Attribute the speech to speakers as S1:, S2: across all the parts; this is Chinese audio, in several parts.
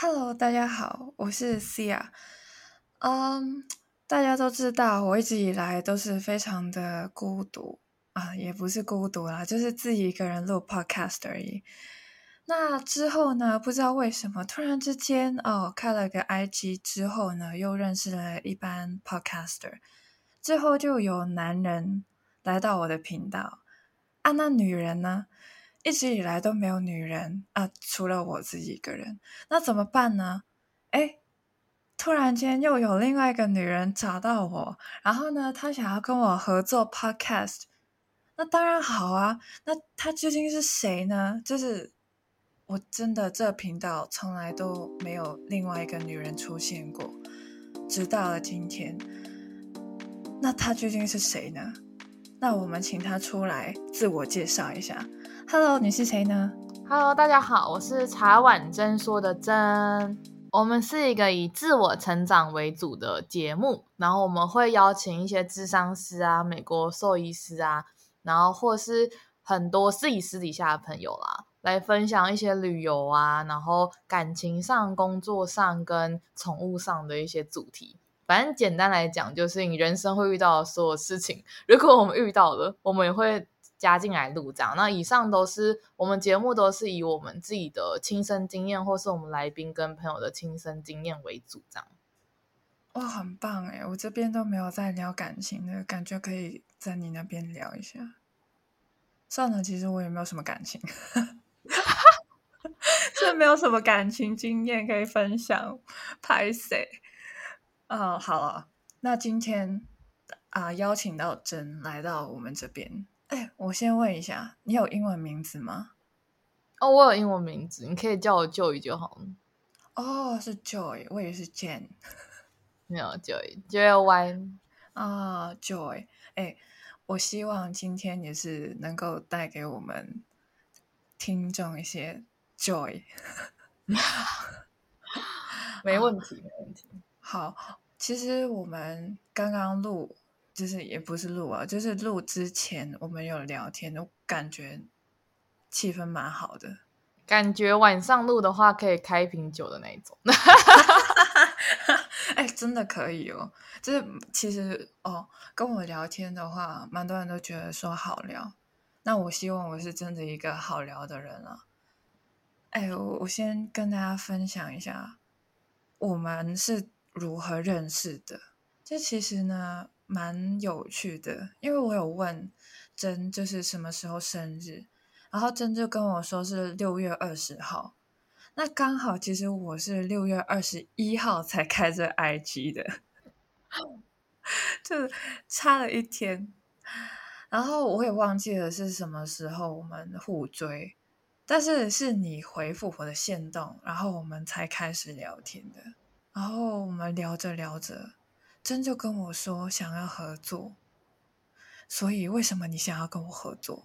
S1: Hello，大家好，我是 Cia。嗯，大家都知道，我一直以来都是非常的孤独啊，也不是孤独啦，就是自己一个人录 Podcast 而已。那之后呢，不知道为什么，突然之间哦，开了个 IG 之后呢，又认识了一班 Podcaster，之后就有男人来到我的频道啊，那女人呢？一直以来都没有女人啊，除了我自己一个人，那怎么办呢？哎，突然间又有另外一个女人找到我，然后呢，她想要跟我合作 podcast，那当然好啊。那她究竟是谁呢？就是我真的这频道从来都没有另外一个女人出现过，直到了今天。那她究竟是谁呢？那我们请她出来自我介绍一下。Hello，你是谁呢
S2: ？Hello，大家好，我是茶碗真说的真。我们是一个以自我成长为主的节目，然后我们会邀请一些智商师啊、美国兽医师啊，然后或是很多自己私底下的朋友啦，来分享一些旅游啊，然后感情上、工作上跟宠物上的一些主题。反正简单来讲，就是你人生会遇到的所有事情，如果我们遇到了，我们也会。加进来录这样，那以上都是我们节目都是以我们自己的亲身经验，或是我们来宾跟朋友的亲身经验为主，这样。
S1: 哇，很棒哎！我这边都没有在聊感情的感觉，可以在你那边聊一下。算了，其实我也没有什么感情，是没有什么感情经验可以分享。拍谁？哦，好了，那今天啊，邀请到真来到我们这边。哎，我先问一下，你有英文名字吗？
S2: 哦，我有英文名字，你可以叫我 Joy 就好了。
S1: 哦，是 Joy，我以为是 Jane。
S2: 没有 Joy，Joy Y
S1: 啊，Joy。哎，我希望今天也是能够带给我们听众一些 Joy。
S2: 没问题，没问题。
S1: 好，其实我们刚刚录。就是也不是录啊，就是录之前我们有聊天，我感觉气氛蛮好的。
S2: 感觉晚上录的话可以开一瓶酒的那一种。
S1: 哎，真的可以哦。就是其实哦，跟我聊天的话，蛮多人都觉得说好聊。那我希望我是真的一个好聊的人啊。哎，我我先跟大家分享一下，我们是如何认识的。这其实呢。蛮有趣的，因为我有问真就是什么时候生日，然后真就跟我说是六月二十号，那刚好其实我是六月二十一号才开这 IG 的，就差了一天，然后我也忘记了是什么时候我们互追，但是是你回复我的线动，然后我们才开始聊天的，然后我们聊着聊着。真就跟我说想要合作，所以为什么你想要跟我合作？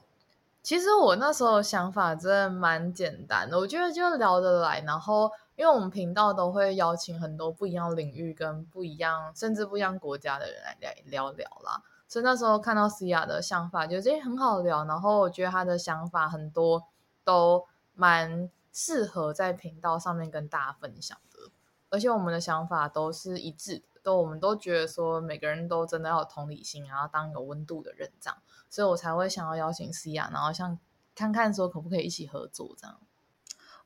S2: 其实我那时候想法真的蛮简单的，我觉得就聊得来。然后，因为我们频道都会邀请很多不一样领域跟不一样，甚至不一样国家的人来聊聊聊啦。所以那时候看到思雅的想法，觉得很好聊。然后我觉得他的想法很多都蛮适合在频道上面跟大家分享的，而且我们的想法都是一致的。都，我们都觉得说每个人都真的要有同理心，然后当有温度的人这样，所以我才会想要邀请思雅，然后像看看说可不可以一起合作这样。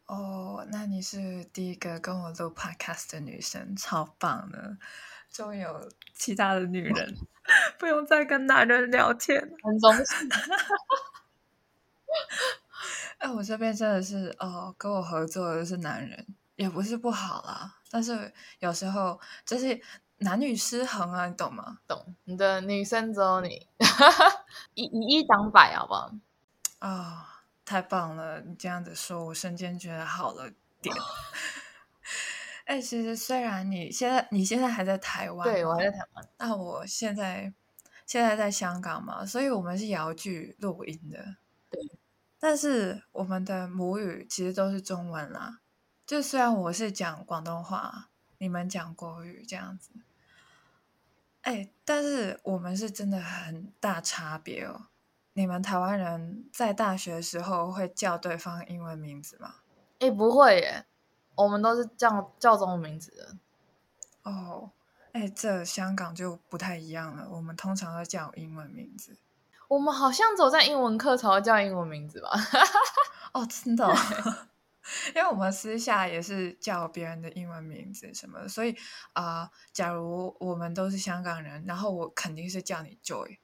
S1: 哦，那你是第一个跟我录 podcast 的女生，超棒的！终于有其他的女人 不用再跟男人聊天，
S2: 很荣幸。
S1: 哎，我这边真的是哦，跟我合作的是男人，也不是不好啦，但是有时候就是。男女失衡啊，你懂吗？
S2: 懂。你的女生只有你，以以一挡百，好不好？
S1: 啊，太棒了！你这样子说，我瞬间觉得好了点。哎，其实虽然你现在你现在还在台湾，
S2: 对我还在台湾，
S1: 那我现在现在在香港嘛，所以我们是遥距录音的。
S2: 对，
S1: 但是我们的母语其实都是中文啦。就虽然我是讲广东话，你们讲国语这样子。哎，但是我们是真的很大差别哦。你们台湾人在大学的时候会叫对方英文名字吗？
S2: 哎，不会耶。我们都是叫叫中文名字的。
S1: 哦，哎，这香港就不太一样了，我们通常都叫英文名字。
S2: 我们好像走在英文课才会叫英文名字吧？
S1: 哦，真的，因为我们私下也是叫别人的英文名字什么的，所以啊，假如我们都是香港人，然后我肯定是叫你 Joy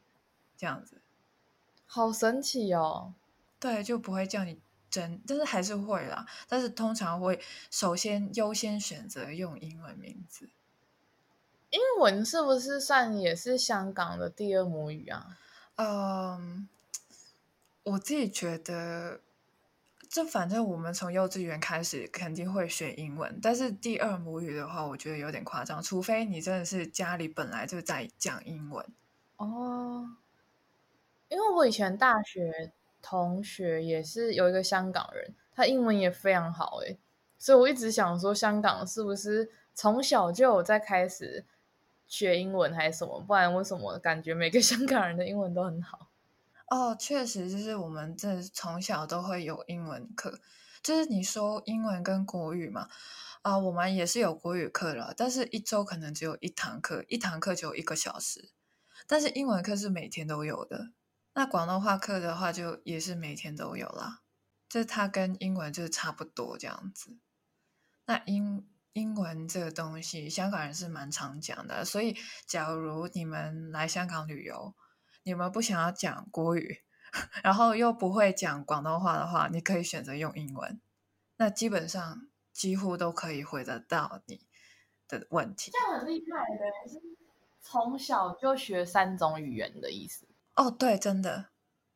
S1: 这样子。
S2: 好神奇哦！
S1: 对，就不会叫你真，但是还是会啦。但是通常会首先优先选择用英文名字。
S2: 英文是不是算也是香港的第二母语啊？
S1: 嗯，我自己觉得，就反正我们从幼稚园开始肯定会学英文，但是第二母语的话，我觉得有点夸张，除非你真的是家里本来就在讲英文
S2: 哦。因为我以前大学同学也是有一个香港人，他英文也非常好诶，所以我一直想说，香港是不是从小就有在开始学英文还是什么？不然为什么感觉每个香港人的英文都很好？
S1: 哦，确实就是我们这从小都会有英文课，就是你说英文跟国语嘛，啊，我们也是有国语课了，但是一周可能只有一堂课，一堂课就一个小时，但是英文课是每天都有的。那广东话课的话，就也是每天都有啦，就是它跟英文就是差不多这样子。那英英文这个东西，香港人是蛮常讲的，所以假如你们来香港旅游，你们不想要讲国语，然后又不会讲广东话的话，你可以选择用英文，那基本上几乎都可以回得到你的问题。
S2: 这样很厉害的，是从小就学三种语言的意思。
S1: 哦，对，真的，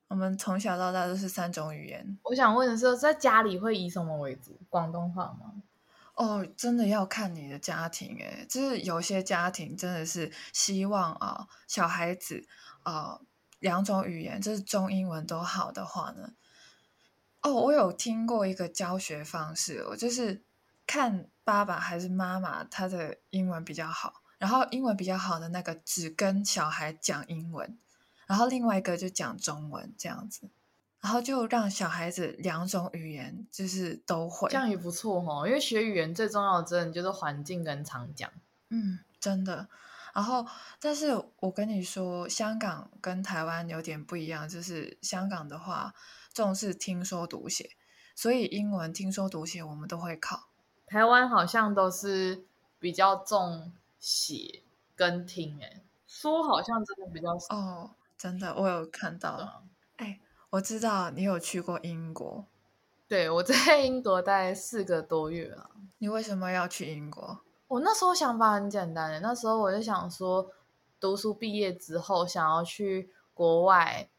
S1: 我们从小到大都是三种语言。
S2: 我想问的是，在家里会以什么为主？广东话吗？
S1: 哦，真的要看你的家庭，诶，就是有些家庭真的是希望啊，小孩子啊，两种语言，就是中英文都好的话呢。哦，我有听过一个教学方式，我就是看爸爸还是妈妈他的英文比较好，然后英文比较好的那个只跟小孩讲英文。然后另外一个就讲中文这样子，然后就让小孩子两种语言就是都会，
S2: 这样也不错哈。因为学语言最重要的真的就是环境跟常讲。
S1: 嗯，真的。然后，但是我跟你说，香港跟台湾有点不一样，就是香港的话重视听说读写，所以英文听说读写我们都会考。
S2: 台湾好像都是比较重写跟听，哎，说好像真的比较少
S1: 哦。真的，我有看到。哎，我知道你有去过英国。
S2: 对，我在英国待四个多月了。
S1: 你为什么要去英国？
S2: 我那时候想法很简单的，那时候我就想说，读书毕业之后想要去国外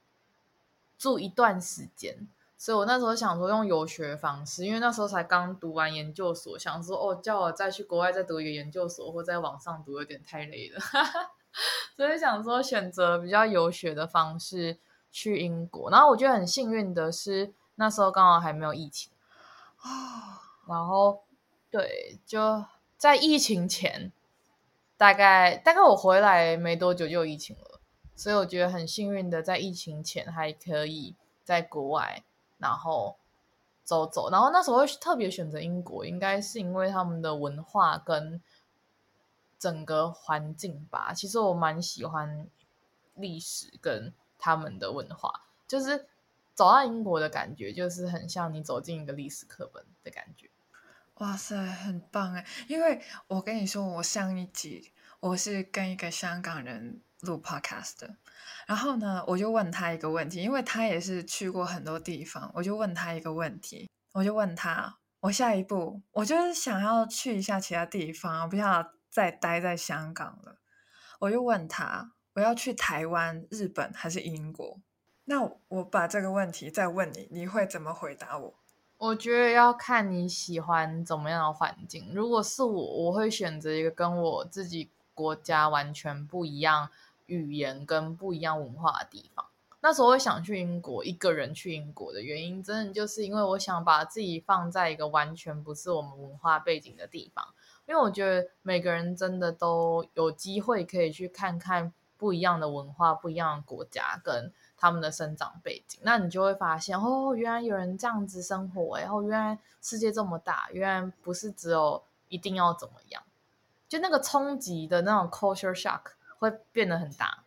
S2: 住一段时间，所以我那时候想说用游学方式，因为那时候才刚读完研究所，想说哦，叫我再去国外再读一个研究所，或在网上读有点太累了。所以想说选择比较游学的方式去英国，然后我觉得很幸运的是那时候刚好还没有疫情啊，然后对就在疫情前，大概大概我回来没多久就有疫情了，所以我觉得很幸运的在疫情前还可以在国外然后走走，然后那时候特别选择英国，应该是因为他们的文化跟。整个环境吧，其实我蛮喜欢历史跟他们的文化，就是走到英国的感觉，就是很像你走进一个历史课本的感觉。
S1: 哇塞，很棒哎！因为我跟你说，我上一集我是跟一个香港人录 podcast 的，然后呢，我就问他一个问题，因为他也是去过很多地方，我就问他一个问题，我就问他，我下一步我就是想要去一下其他地方，我不要。再待在香港了，我就问他，我要去台湾、日本还是英国？那我把这个问题再问你，你会怎么回答我？
S2: 我觉得要看你喜欢怎么样的环境。如果是我，我会选择一个跟我自己国家完全不一样语言跟不一样文化的地方。那时候我想去英国，一个人去英国的原因，真的就是因为我想把自己放在一个完全不是我们文化背景的地方。因为我觉得每个人真的都有机会可以去看看不一样的文化、不一样的国家，跟他们的生长背景，那你就会发现哦，原来有人这样子生活，然后原来世界这么大，原来不是只有一定要怎么样，就那个冲击的那种 culture shock 会变得很大。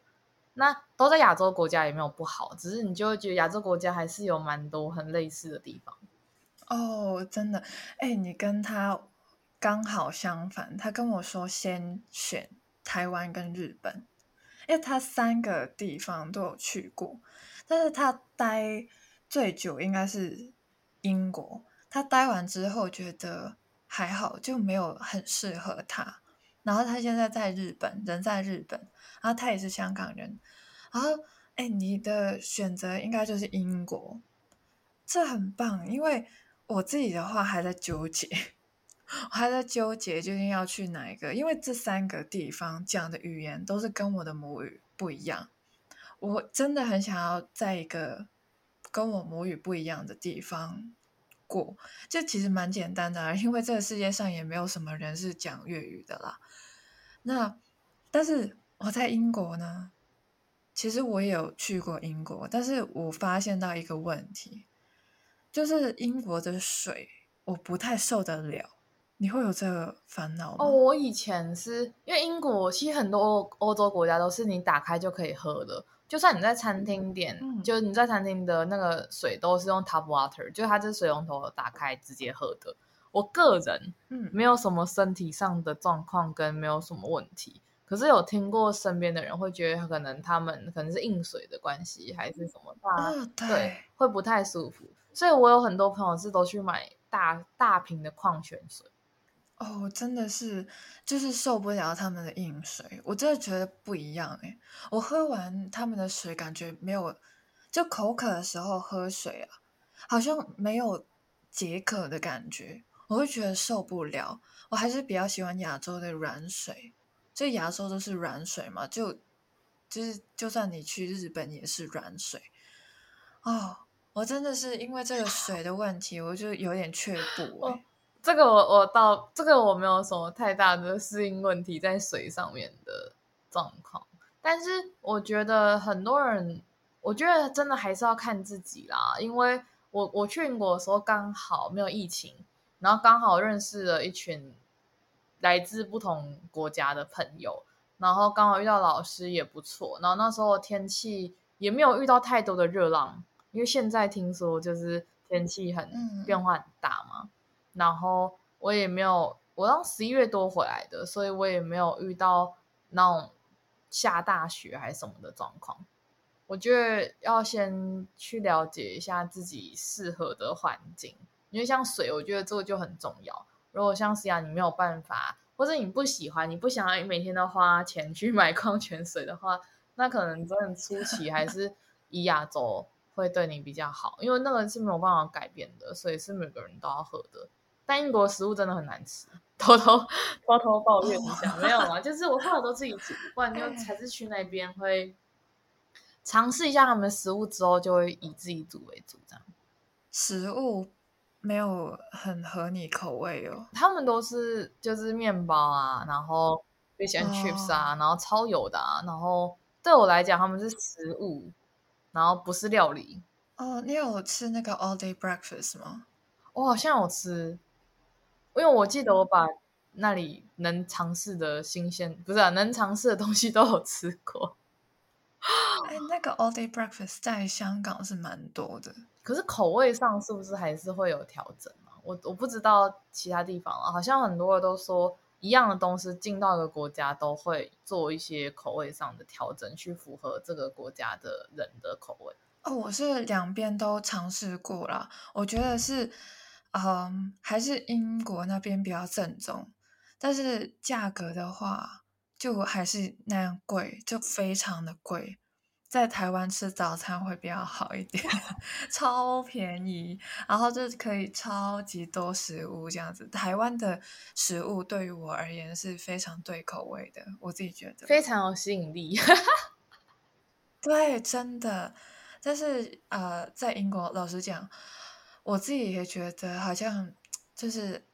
S2: 那都在亚洲国家也没有不好，只是你就会觉得亚洲国家还是有蛮多很类似的地方。
S1: 哦，真的，哎，你跟他刚好相反，他跟我说先选台湾跟日本。因为他三个地方都有去过，但是他待最久应该是英国。他待完之后觉得还好，就没有很适合他。然后他现在在日本，人在日本，然后他也是香港人。然后，哎，你的选择应该就是英国，这很棒。因为我自己的话还在纠结。我还在纠结究竟要去哪一个，因为这三个地方讲的语言都是跟我的母语不一样。我真的很想要在一个跟我母语不一样的地方过，这其实蛮简单的，因为这个世界上也没有什么人是讲粤语的啦。那但是我在英国呢，其实我也有去过英国，但是我发现到一个问题，就是英国的水我不太受得了。你会有这个烦恼吗？
S2: 哦，我以前是因为英国，其实很多欧欧洲国家都是你打开就可以喝的，就算你在餐厅点，就你在餐厅的那个水都是用 tap water，就它这水龙头打开直接喝的。我个人嗯没有什么身体上的状况跟没有什么问题，可是有听过身边的人会觉得可能他们可能是硬水的关系还是什么，对，会不太舒服。所以我有很多朋友是都去买大大瓶的矿泉水。
S1: 哦，真的是，就是受不了他们的硬水，我真的觉得不一样哎。我喝完他们的水，感觉没有，就口渴的时候喝水啊，好像没有解渴的感觉，我会觉得受不了。我还是比较喜欢亚洲的软水，就亚洲都是软水嘛，就就是就算你去日本也是软水。哦，我真的是因为这个水的问题，我就有点却步哎。
S2: 这个我我到这个我没有什么太大的适应问题在水上面的状况，但是我觉得很多人，我觉得真的还是要看自己啦。因为我我去英国的时候刚好没有疫情，然后刚好认识了一群来自不同国家的朋友，然后刚好遇到老师也不错，然后那时候天气也没有遇到太多的热浪，因为现在听说就是天气很变化很大嘛。然后我也没有，我当十一月多回来的，所以我也没有遇到那种下大雪还是什么的状况。我觉得要先去了解一下自己适合的环境，因为像水，我觉得这个就很重要。如果像是啊，你没有办法，或者你不喜欢，你不想要每天都花钱去买矿泉水的话，那可能真的初期还是以亚洲会对你比较好，因为那个是没有办法改变的，所以是每个人都要喝的。但英国食物真的很难吃，偷偷偷偷抱怨一下，没有啊，就是我后来都自己煮，不然就还是去那边会尝试一下他们的食物之后，就会以自己煮为主这样。
S1: 食物没有很合你口味哦，
S2: 他们都是就是面包啊，然后最喜欢 chips 啊，然后超油的啊，然后对我来讲他们是食物，然后不是料理。
S1: 哦，你有吃那个 all day breakfast 吗？
S2: 我好像有吃。因为我记得我把那里能尝试的新鲜不是啊，能尝试的东西都有吃过。
S1: 哎，那个 all day breakfast 在香港是蛮多的，
S2: 可是口味上是不是还是会有调整啊？我我不知道其他地方啊，好像很多人都说一样的东西进到一个国家都会做一些口味上的调整，去符合这个国家的人的口味。
S1: 哦，我是两边都尝试过了，我觉得是。嗯，还是英国那边比较正宗，但是价格的话，就还是那样贵，就非常的贵。在台湾吃早餐会比较好一点，超便宜，然后就可以超级多食物这样子。台湾的食物对于我而言是非常对口味的，我自己觉得
S2: 非常有吸引力。
S1: 对，真的。但是呃，在英国，老实讲。我自己也觉得好像就是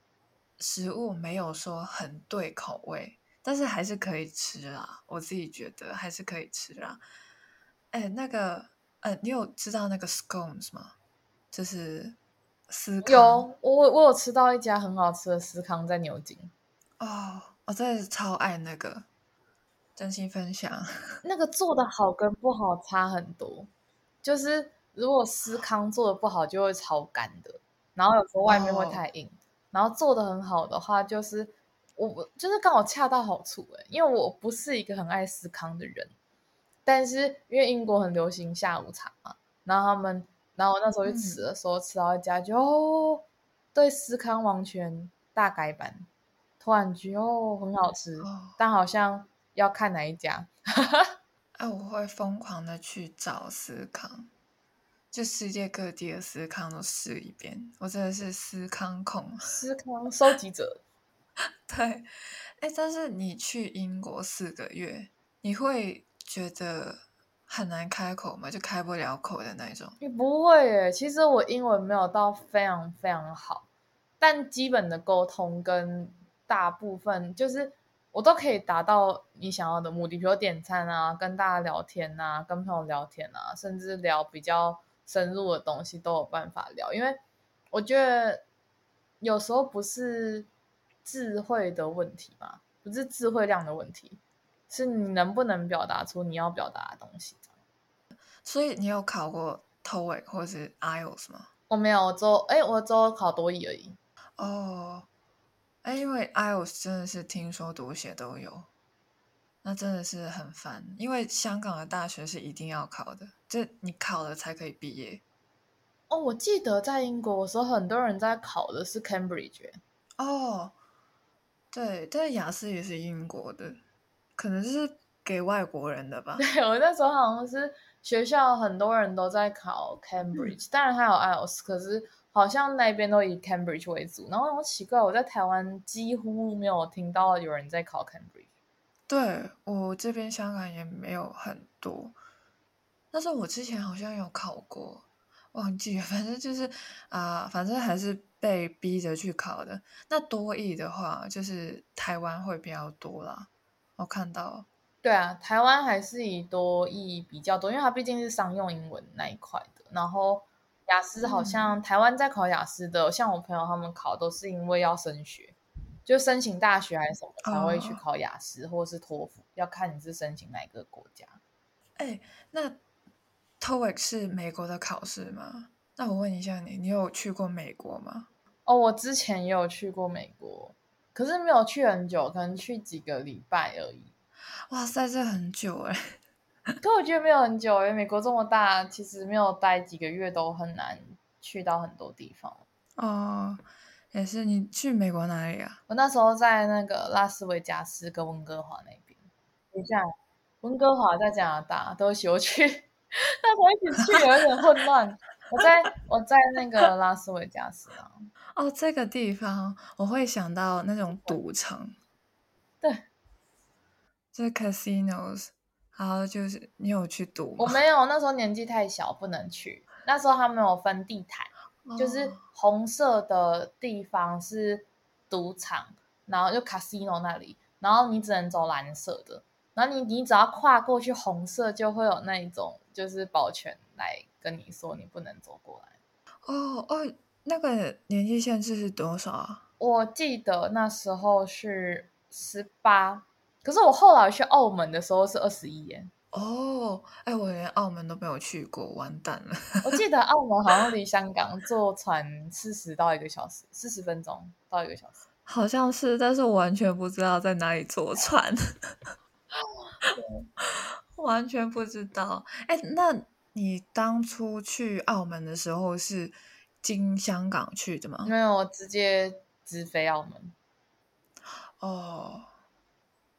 S1: 食物没有说很对口味，但是还是可以吃啦。我自己觉得还是可以吃啦。哎，那个呃，你有知道那个 scones 吗？就是司康
S2: 有我我有吃到一家很好吃的司康在牛津，
S1: 哦，我真的是超爱那个，真心分享。
S2: 那个做的好跟不好差很多，就是如果司康做的不好就会超干的，然后有时候外面会
S1: 哦。
S2: 太硬，然后做的很好的话就是我我就是刚好恰到好处诶、因为我不是一个很爱司康的人，但是因为英国很流行下午茶嘛，然后他们，然后我那时候去吃的时候、吃到一家就哦，对司康完全大改版，突然觉得哦很好吃，
S1: 哦。
S2: 但好像要看哪一家。
S1: 哎、我会疯狂的去找思康，就世界各地的思康都试一遍。我真的是思康控。
S2: 司康收集者，
S1: 对，哎，但是你去英国四个月，你会觉得很难开口吗？就开不了口的那种。
S2: 也不会耶。其实我英文没有到非常非常好，但基本的沟通跟大部分就是我都可以达到你想要的目的，比如点餐啊，跟大家聊天啊，跟朋友聊天啊，甚至聊比较深入的东西都有办法聊。因为我觉得有时候不是智慧的问题嘛，不是智慧量的问题，是你能不能表达出你要表达的东西。
S1: 所以你有考过 TOEIC 或是 IELTS 吗？
S2: 我没有，我只有哎，我只有考多语而已。
S1: 哦，哎，因为 IELTS 真的是听说读写都有，那真的是很烦。因为香港的大学是一定要考的，就你考了才可以毕业。
S2: 哦，我记得在英国的时候，很多人在考的是 Cambridge，欸
S1: 哦，对，但雅思也是英国的，可能是给外国人的吧。
S2: 对我那时候好像是学校很多人都在考 Cambridge，、当然还有 IELTS，可是好像那边都以 Cambridge 为主。然后我奇怪，我在台湾几乎没有听到有人在考 Cambridge。
S1: 对我这边香港也没有很多，但是我之前好像有考过，忘记了，反正就是啊、反正还是被逼着去考的。那多译的话，就是台湾会比较多啦，我看到。
S2: 对啊，台湾还是以多译比较多，因为它毕竟是商用英文那一块的。然后雅思好像台湾在考雅思的，像我朋友他们考都是因为要升学，就申请大学还是什么才会去
S1: 哦
S2: 考雅思或是托福，要看你是申请哪一个国家。
S1: 哎，那 TOEIC 是美国的考试吗？那我问一下你，你有去过美国吗？
S2: 哦，我之前也有去过美国，可是没有去很久，可能去几个礼拜而已。
S1: 哇塞，这很久哎。
S2: 可我觉得没有很久，因为美国这么大，其实没有待几个月都很难去到很多地方。
S1: 哦，也是，你去美国哪里啊？
S2: 我那时候在那个拉斯维加斯跟温哥华那边。等一下，温哥华在加拿大，对不起，我去，那时候一起去有一点混乱。我在我在那个拉斯维加斯啊，
S1: 哦，这个地方我会想到那种赌场，
S2: 对
S1: 就是 casinos，然后就是你有去赌吗？
S2: 我没有，那时候年纪太小，不能去。那时候他们有分地毯，就是
S1: 哦
S2: 红色的地方是赌场，然后就 casino 那里，然后你只能走蓝色的，然后你你只要跨过去红色，就会有那一种就是保全来跟你说你不能走过来。
S1: 哦哦，那个年纪限制是多少啊？
S2: 我记得那时候是十八，可是我后来去澳门的时候是二十一耶。
S1: 哦，哎，我连澳门都没有去过，完蛋了。
S2: 我记得澳门好像离香港坐船四十到一个小时，四十分钟到一个小时。
S1: 好像是，但是我完全不知道在哪里坐船，完全不知道。哎，那你当初去澳门的时候是经香港去的吗？
S2: 没有，我直接直飞澳门。
S1: 哦，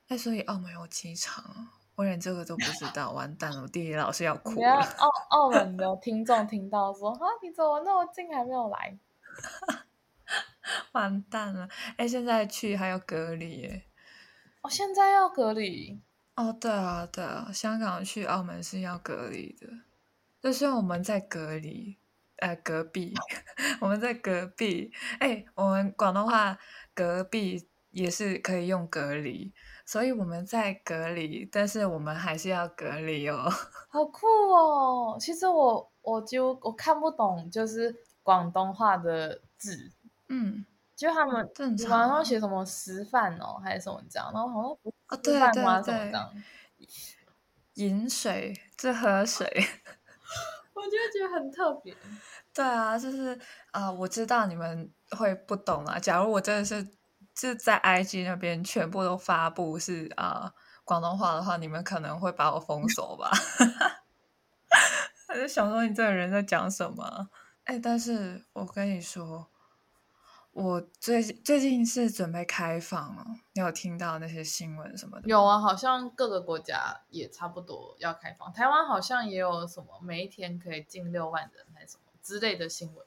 S1: 哎，所以澳门有机场啊，我连这个都不知道，完蛋了，我地理老师要哭了。
S2: 澳澳门的听众听到说啊，你怎么那么近还没有来？
S1: 完蛋了！哎，现在去还要隔离耶。
S2: 哦，现在要隔离。
S1: 哦，对啊，对啊，香港去澳门是要隔离的，就是我们在隔离，呃，隔壁，我们在隔壁。哎，我们广东话隔壁也是可以用隔离，所以我们在隔离，但是我们还是要隔离哦。
S2: 好酷哦！其实我我就我看不懂，就是广东话的字，
S1: 嗯，
S2: 就他们
S1: 正常
S2: 网
S1: 啊
S2: 上写什么食饭哦，还是什么这样，然后好像不
S1: 哦，
S2: 是
S1: 对对
S2: 饭吗？什么
S1: 对
S2: 这样，
S1: 饮水，这喝水。
S2: 我就觉得很特别。
S1: 对啊，就是啊、我知道你们会不懂啊。假如我真的是是在 IG 那边全部都发布是啊、广东话的话，你们可能会把我封锁吧。我就想说你这个人在讲什么？哎，但是我跟你说，我最最近是准备开放了，你有听到那些新闻什么的？
S2: 有啊，好像各个国家也差不多要开放，台湾好像也有什么每一天可以进六万人还是什么之类的新闻。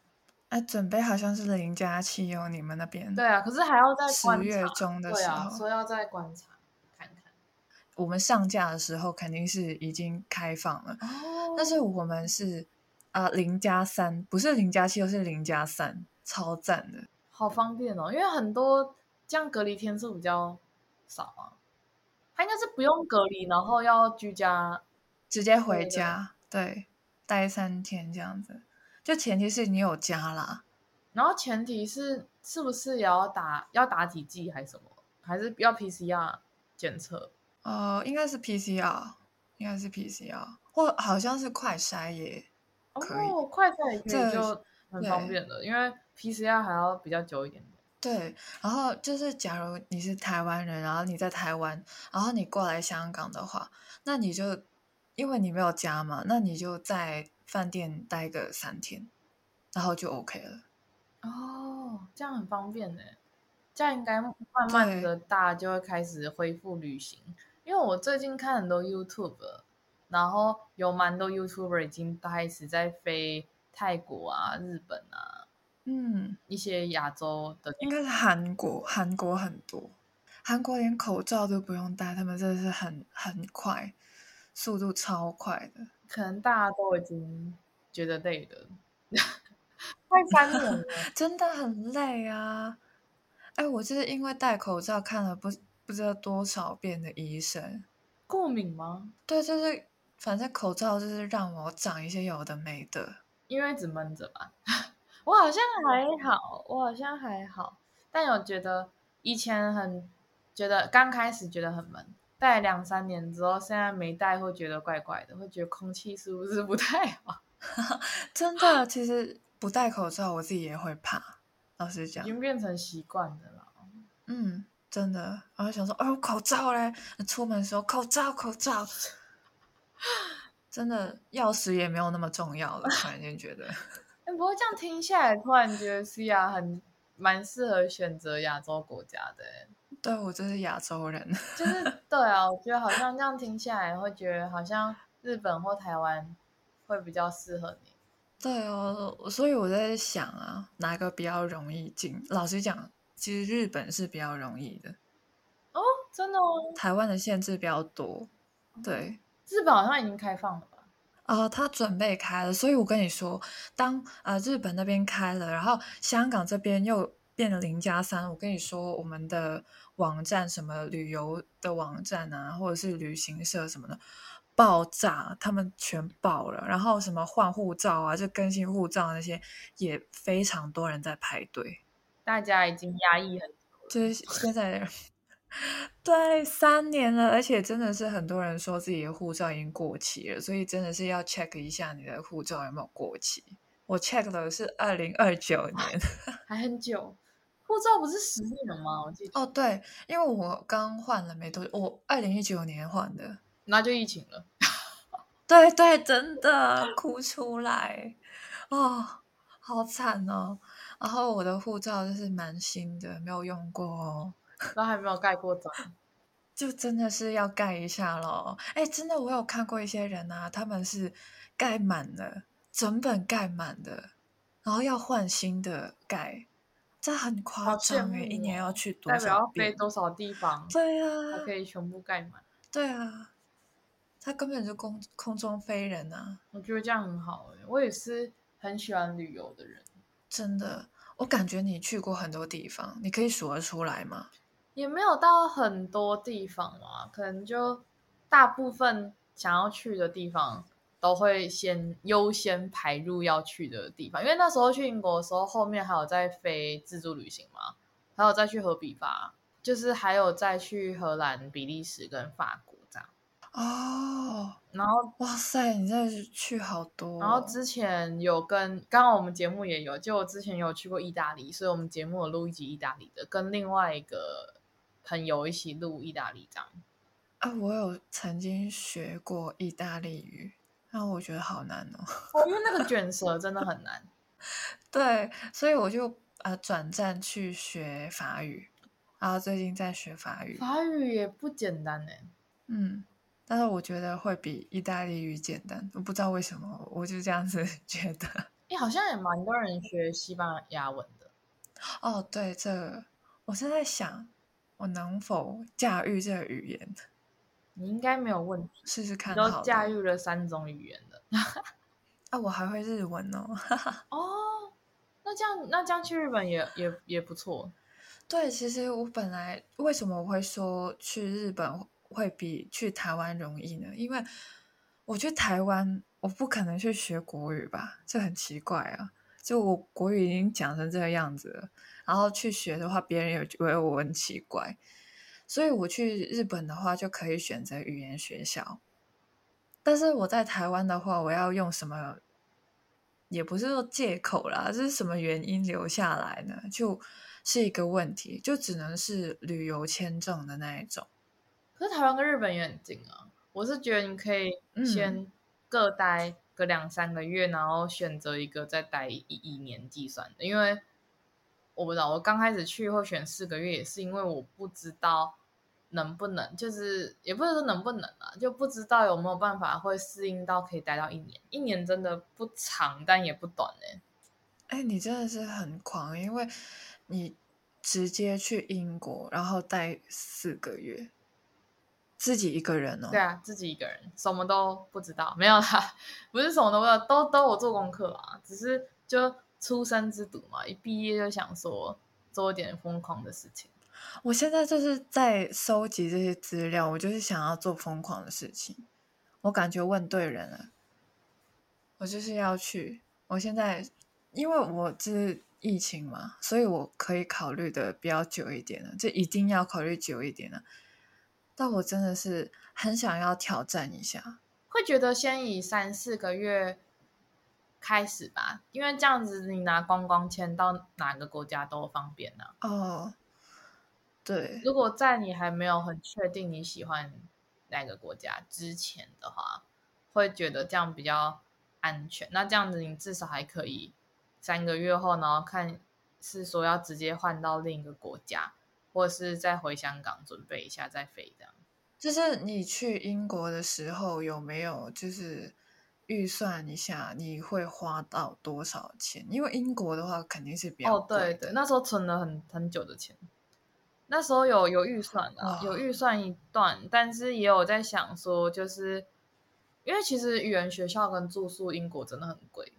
S1: 哎，准备好像是零加七哦，你们那边
S2: 对啊，可是还要再观察。
S1: 十月中的时候
S2: 说要再观察看看。
S1: 我们上架的时候肯定是已经开放了。
S2: 哦
S1: 但是我们是啊零加三，不是零加七，又是零加三，超赞的。
S2: 好方便哦，因为很多这样隔离天数比较少啊。他应该是不用隔离，然后要居家。
S1: 直接回
S2: 对
S1: 家，对，待三天这样子。就前提是你有加啦，
S2: 然后前提是是不是也要打要打几剂还是什么，还是要 PCR 检测？
S1: 呃，应该是 PCR，应该是 PCR，或好像是快筛也可以。
S2: 哦，快筛
S1: 这
S2: 就很方便了，因为 PCR 还要比较久一点。
S1: 对，然后就是假如你是台湾人，然后你在台湾，然后你过来香港的话，那你就因为你没有家嘛，那你就在饭店待个三天，然后就 OK 了。
S2: 哦，这样很方便呢。这样应该慢慢的大家就会开始恢复旅行，因为我最近看很多 YouTube，然后有蛮多 YouTuber 已经开始在飞泰国啊、日本啊
S1: 嗯，
S2: 一些亚洲的
S1: 应该是韩国，韩国很多，韩国连口罩都不用戴，他们真的是很很快，速度超快的。
S2: 可能大家都已经觉得累了，快三年了。
S1: 真的很累啊！哎，我就是因为戴口罩看了不不知道多少遍的医生。
S2: 过敏吗？
S1: 对，就是反正口罩就是让我长一些有的没的。
S2: 因为一直闷着吧。我好像还好，我好像还好，但有觉得以前很觉得刚开始觉得很闷，戴两三年之后，现在没戴会觉得怪怪的，会觉得空气是不是不太好？
S1: 真的，其实不戴口罩我自己也会怕。老实讲
S2: 已
S1: 讲，
S2: 经变成习惯了啦。
S1: 嗯，真的，然后想说，哦，口罩嘞，出门的时候口罩，口罩，真的钥匙也没有那么重要了。突然间觉得，
S2: 哎，不过这样听下来，突然觉得西亚很蛮适合选择亚洲国家的欸，
S1: 对我就是亚洲人，
S2: 就是对啊，我觉得好像这样听下来，会觉得好像日本或台湾会比较适合你。
S1: 对哦，所以我在想啊，哪个比较容易进？老实讲，其实日本是比较容易的，
S2: 哦，真的哦，
S1: 台湾的限制比较多。对，
S2: 日本好像已经开放了吧？
S1: 呃，他准备开了，所以我跟你说，当呃日本那边开了，然后香港这边又变了零加三，我跟你说，我们的网站什么旅游的网站啊，或者是旅行社什么的爆炸，他们全爆了。然后什么换护照啊，就更新护照那些，也非常多人在排队。
S2: 大家已经压抑很久了。
S1: 就是现在，对，三年了，而且真的是很多人说自己的护照已经过期了，所以真的是要 check 一下你的护照有没有过期。我 check 的是二零二九年。
S2: 还很久，护照不是十年吗？我记得，
S1: 哦，对，因为我刚换了没多久，我二零一九年换的。
S2: 那就疫情了。
S1: 对对，真的哭出来哦，好惨哦。然后我的护照就是蛮新的，没有用过哦。
S2: 都还没有盖过章。
S1: 就真的是要盖一下咯。哎，真的，我有看过一些人啊，他们是盖满了，整本盖满的，然后要换新的盖，这很夸张哎！一年
S2: 哦
S1: 要去多
S2: 代表要飞
S1: 少遍？
S2: 多少地方，
S1: 对
S2: 才
S1: 啊，
S2: 可以全部盖满？
S1: 对啊，他根本就空空中飞人啊！
S2: 我觉得这样很好诶、我也是很喜欢旅游的人。
S1: 真的，我感觉你去过很多地方，你可以数得出来吗？
S2: 也没有到很多地方啊，可能就大部分想要去的地方都会先优先排入要去的地方，因为那时候去英国的时候，后面还有在飞自助旅行嘛，还有再去荷比法，就是还有再去荷兰、比利时跟法国这样。
S1: 哦，
S2: 然后
S1: 哇塞，你这去好多哦、
S2: 然后之前有跟，刚刚我们节目也有，就我之前有去过意大利，所以我们节目有录一集意大利的，跟另外一个朋友一起录意大利这样。
S1: 啊，我有曾经学过意大利语，然后我觉得好难哦。
S2: 哦，因为那个卷舌真的很难。
S1: 对，所以我就呃转战去学法语，然后最近在学法语。
S2: 法语也不简单呢。
S1: 嗯，但是我觉得会比意大利语简单，我不知道为什么，我就这样子 觉得。
S2: 哎，好像也蛮多人学西班牙文的。
S1: 哦，对，这个我是在想，我能否驾驭这个语言？
S2: 你应该没有问题，
S1: 试试看
S2: 你都。驾驭了三种语言了。
S1: 啊，我还会日文哦。
S2: 哦，那这样那这样去日本也也也不错。
S1: 对，其实我本来为什么我会说去日本会比去台湾容易呢？因为我去台湾，我不可能去学国语吧，这很奇怪啊。就我国语已经讲成这个样子了，然后去学的话，别人也觉得我很奇怪。所以我去日本的话，就可以选择语言学校。但是我在台湾的话，我要用什么？也不是说借口啦，这是什么原因留下来呢？就是一个问题，就只能是旅游签证的那一种。
S2: 可是台湾跟日本也很近啊，我是觉得你可以
S1: 嗯
S2: 先各待个两三个月，然后选择一个再待一一年计算的。因为我不知道，我刚开始去会选四个月，也是因为我不知道能不能，就是也不是说能不能啊，就不知道有没有办法会适应到可以待到一年。一年真的不长，但也不短呢、
S1: 哎，你真的是很狂，因为你直接去英国，然后待四个月，自己一个人哦。
S2: 对啊，自己一个人什么都不知道，没有啦，不是什么都不知道，都都我做功课啊，只是就初生之犊嘛，一毕业就想说做一点疯狂的事情。
S1: 我现在就是在收集这些资料，我就是想要做疯狂的事情。我感觉问对人了，我就是要去。我现在因为我这是疫情嘛，所以我可以考虑的比较久一点了，就一定要考虑久一点了。但我真的是很想要挑战一下。
S2: 会觉得先以三四个月开始吧，因为这样子你拿观光签到哪个国家都方便啊。
S1: 哦，对，
S2: 如果在你还没有很确定你喜欢哪个国家之前的话，会觉得这样比较安全。那这样子你至少还可以三个月后，然后看是说要直接换到另一个国家，或者是再回香港准备一下再飞这样。
S1: 就是你去英国的时候有没有就是预算一下你会花到多少钱？因为英国的话肯定是比较
S2: 哦，对对，那时候存了很很久的钱，那时候有有预算的、
S1: 哇
S2: 有预算一段，但是也有在想说，就是因为其实语言学校跟住宿英国真的很贵，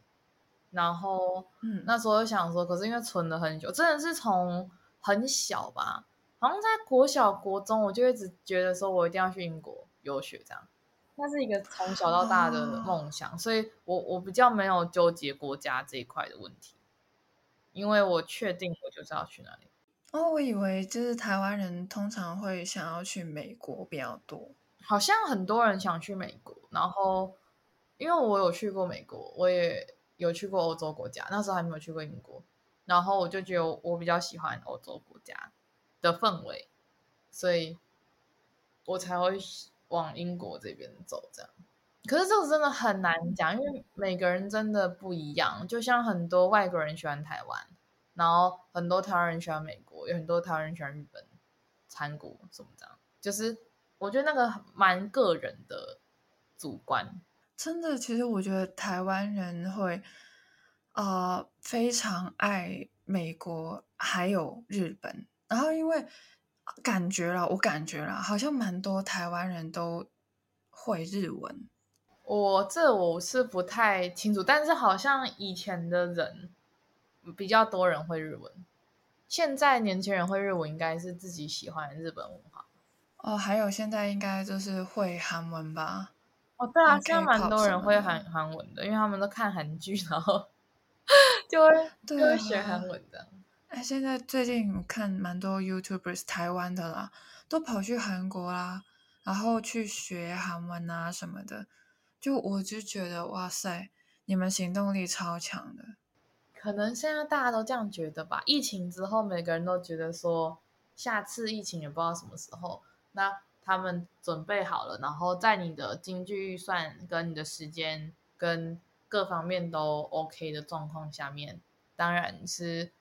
S2: 然后
S1: 嗯，
S2: 那时候就想说，可是因为存了很久，真的是从很小吧，好像在国小、国中，我就一直觉得说我一定要去英国游学这样。那是一个从小到大的
S1: 哦
S2: 梦想，所以我我比较没有纠结国家这一块的问题，因为我确定我就是要去那里。
S1: 哦，我以为就是台湾人通常会想要去美国比较多。
S2: 好像很多人想去美国，然后因为我有去过美国，我也有去过欧洲国家，那时候还没有去过英国，然后我就觉得我比较喜欢欧洲国家的氛围，所以我才会往英国这边走。这样，可是这个真的很难讲，因为每个人真的不一样。就像很多外国人喜欢台湾，然后很多台湾人喜欢美国，有很多台湾人喜欢日本、韩国什么这样，就是我觉得那个蛮个人的主观。
S1: 真的，其实我觉得台湾人会呃非常爱美国，还有日本。然后因为感觉啦，我感觉啦，好像蛮多台湾人都会日文。
S2: 我这我是不太清楚，但是好像以前的人比较多人会日文，现在年轻人会日文，应该是自己喜欢日本文化。
S1: 哦，还有现在应该就是会韩文吧？
S2: 哦，对啊，
S1: 像
S2: 现在蛮多人会韩韩文的，因为他们都看韩剧，然后 就会就
S1: 对
S2: 会学
S1: 啊
S2: 韩文的。
S1: 哎，现在最近我看蛮多 YouTubers 台湾的啦，都跑去韩国啦，然后去学韩文啊什么的。就我就觉得哇塞，你们行动力超强的。
S2: 可能现在大家都这样觉得吧。疫情之后，每个人都觉得说，下次疫情也不知道什么时候，那他们准备好了，然后在你的经济预算、跟你的时间、跟各方面都 OK 的状况下面，当然是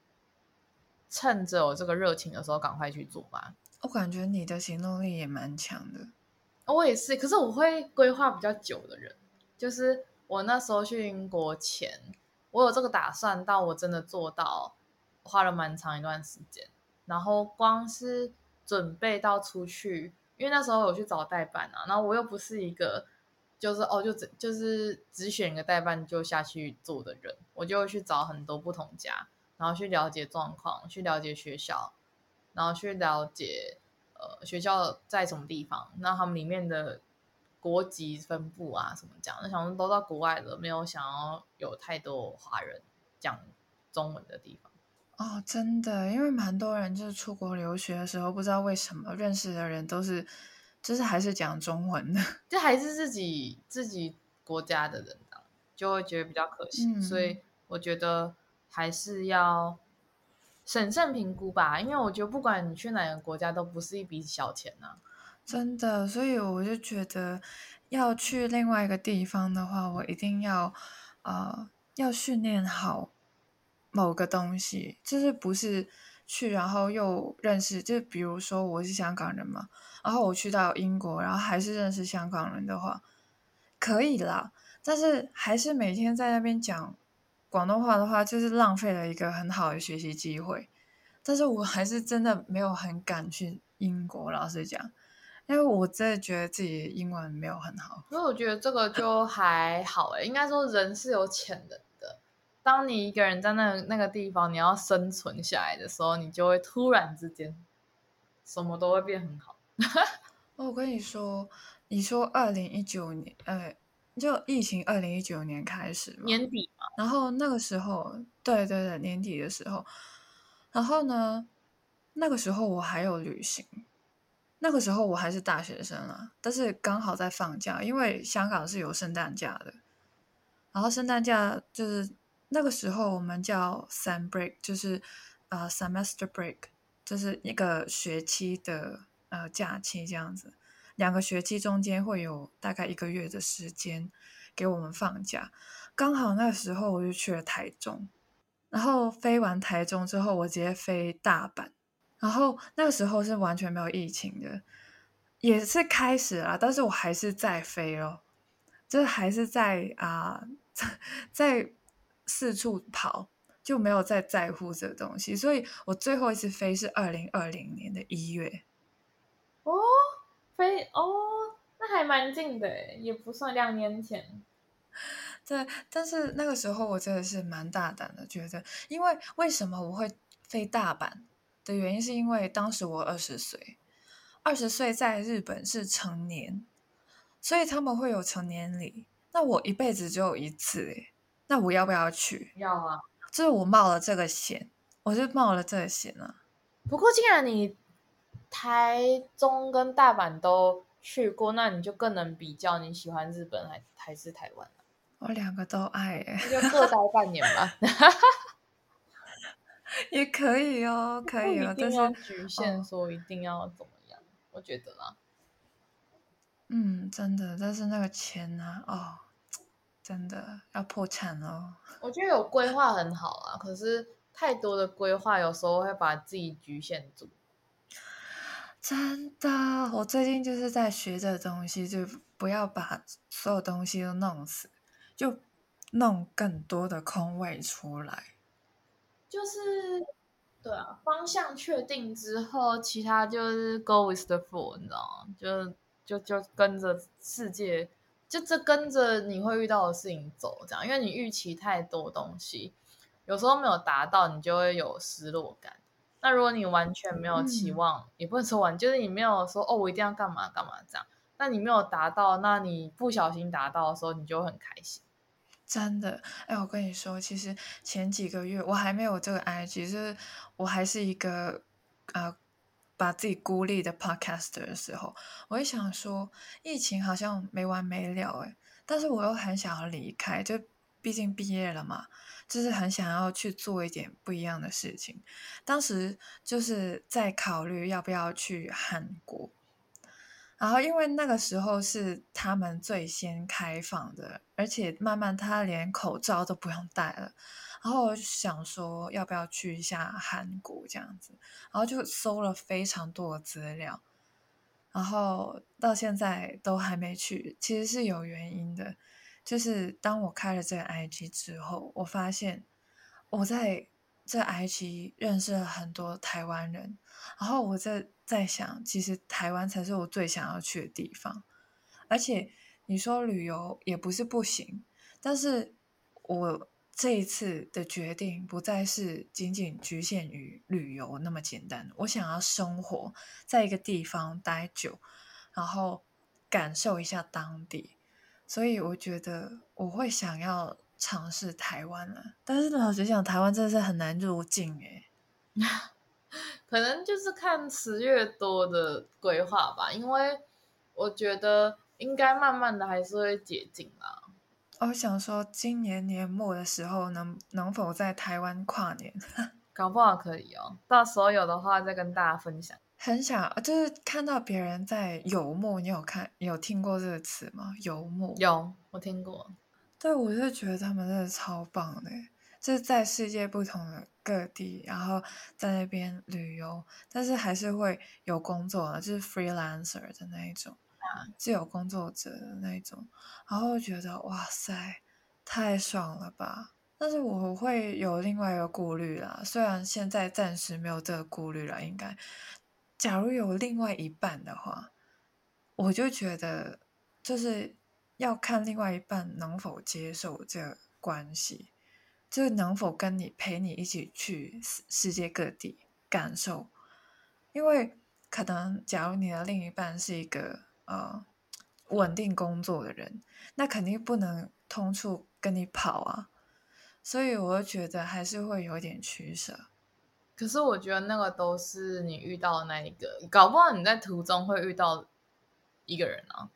S2: 趁着我这个热情的时候赶快去做吧。
S1: 我感觉你的行动力也蛮强的。
S2: 我也是，可是我会规划比较久的人，就是我那时候去英国前，我有这个打算，到我真的做到，花了蛮长一段时间。然后光是准备到出去，因为那时候有去找代办啊，然后我又不是一个就是哦就只就是只选一个代办就下去做的人，我就会去找很多不同家，然后去了解状况，去了解学校，然后去了解呃学校在什么地方，那他们里面的国籍分布啊什么这样。那想说都到国外了，没有想要有太多华人讲中文的地方。
S1: 哦，真的，因为蛮多人就是出国留学的时候，不知道为什么认识的人都是，就是还是讲中文的。
S2: 就还是自己自己国家的人啊，就会觉得比较可惜。
S1: 嗯
S2: 所以我觉得还是要审慎评估吧，因为我觉得不管你去哪个国家，都不是一笔小钱呐、
S1: 真的，所以我就觉得要去另外一个地方的话，我一定要呃要训练好某个东西，就是不是去然后又认识，就比如说我是香港人嘛，然后我去到英国，然后还是认识香港人的话，可以啦，但是还是每天在那边讲广东话的话，就是浪费了一个很好的学习机会。但是我还是真的没有很敢去英国，老实讲。因为我真的觉得自己英文没有很好。
S2: 所以我觉得这个就还好诶，应该说人是有潜能的。当你一个人在那那个地方，你要生存下来的时候，你就会突然之间什么都会变很好。
S1: 哦我跟你说，你说二零一九年，呃，就疫情二零一九年开始嘛，
S2: 年底嘛，
S1: 然后那个时候，对对对，年底的时候，然后呢，那个时候我还有旅行，那个时候我还是大学生啊，但是刚好在放假，因为香港是有圣诞假的，然后圣诞假就是那个时候我们叫 sem break，就是呃 semester break，就是一个学期的呃假期这样子，两个学期中间会有大概一个月的时间给我们放假。刚好那时候我就去了台中，然后飞完台中之后，我直接飞大阪，然后那个时候是完全没有疫情的，也是开始啦，但是我还是在飞哦，就是还是在啊、在四处跑，就没有再在乎这个东西，所以我最后一次飞是二零二零年的一月，
S2: 哦，飞哦，那还蛮近的，也不算两年前。
S1: 对，但是那个时候我真的是蛮大胆的，觉得，因为为什么我会飞大阪的原因，是因为当时我二十岁，二十岁在日本是成年，所以他们会有成年礼，那我一辈子只有一次，诶，那我要不要去？
S2: 要啊，
S1: 就是我冒了这个险，我就冒了这个险啊。
S2: 不过既然你台中跟大阪都去过，那你就更能比较你喜欢日本还还是台湾了。
S1: 我两个都爱，诶，
S2: 那就各待半年吧，
S1: 也可以哦，可以哦，
S2: 不一
S1: 但是
S2: 局限
S1: 哦
S2: 说一定要怎么样，我觉得啦。
S1: 嗯，真的，但是那个钱呢、哦，真的要破产哦。
S2: 我觉得有规划很好啊，可是太多的规划有时候会把自己局限住。
S1: 真的，我最近就是在学这东西，就不要把所有东西都弄死，就弄更多的空位出来。
S2: 就是对啊，方向确定之后，其他就是 go with the flow，你知道吗？就就就跟着世界，就这跟着你会遇到的事情走，这样，因为你预期太多东西，有时候没有达到，你就会有失落感。那如果你完全没有期望，也不能说完，就是你没有说哦，我一定要干嘛干嘛这样，那你没有达到，那你不小心达到的时候，你就很开心。
S1: 真的，哎，我跟你说，其实前几个月我还没有这个 IG，就是我还是一个呃把自己孤立的 podcaster 的时候，我也想说，疫情好像没完没了，哎，但是我又很想要离开，就毕竟毕业了嘛。就是很想要去做一点不一样的事情，当时就是在考虑要不要去韩国，然后因为那个时候是他们最先开放的，而且慢慢他连口罩都不用戴了，然后我就想说要不要去一下韩国这样子，然后就搜了非常多的资料，然后到现在都还没去，其实是有原因的。就是当我开了这个 IG 之后，我发现我在在埃及认识了很多台湾人，然后我在在想，其实台湾才是我最想要去的地方。而且你说旅游也不是不行，但是我这一次的决定不再是仅仅局限于旅游那么简单，我想要生活在一个地方待久，然后感受一下当地。所以我觉得我会想要尝试台湾了，但是老实讲，台湾真的是很难入境诶。
S2: 可能就是看十月多的规划吧，因为我觉得应该慢慢的还是会解禁啦。
S1: 我想说，今年年末的时候能能否在台湾跨年？
S2: 搞不好可以哦，到时候有的话再跟大家分享。
S1: 很想就是看到别人在游牧，你有看有听过这个词吗？游牧
S2: 有，我听过。
S1: 对，我就觉得他们真的超棒的，就是在世界不同的各地，然后在那边旅游，但是还是会有工作的，就是 freelancer 的那一种，自由工作者的那一种，然后觉得哇塞，太爽了吧！但是我会有另外一个顾虑啦，虽然现在暂时没有这个顾虑了，应该。假如有另外一半的话，我就觉得就是要看另外一半能否接受这关系，就是能否跟你陪你一起去世界各地感受。因为可能假如你的另一半是一个呃稳定工作的人，那肯定不能通处跟你跑啊，所以我觉得还是会有点取舍。
S2: 可是我觉得那个都是你遇到的那一个，搞不好你在途中会遇到一个人啊。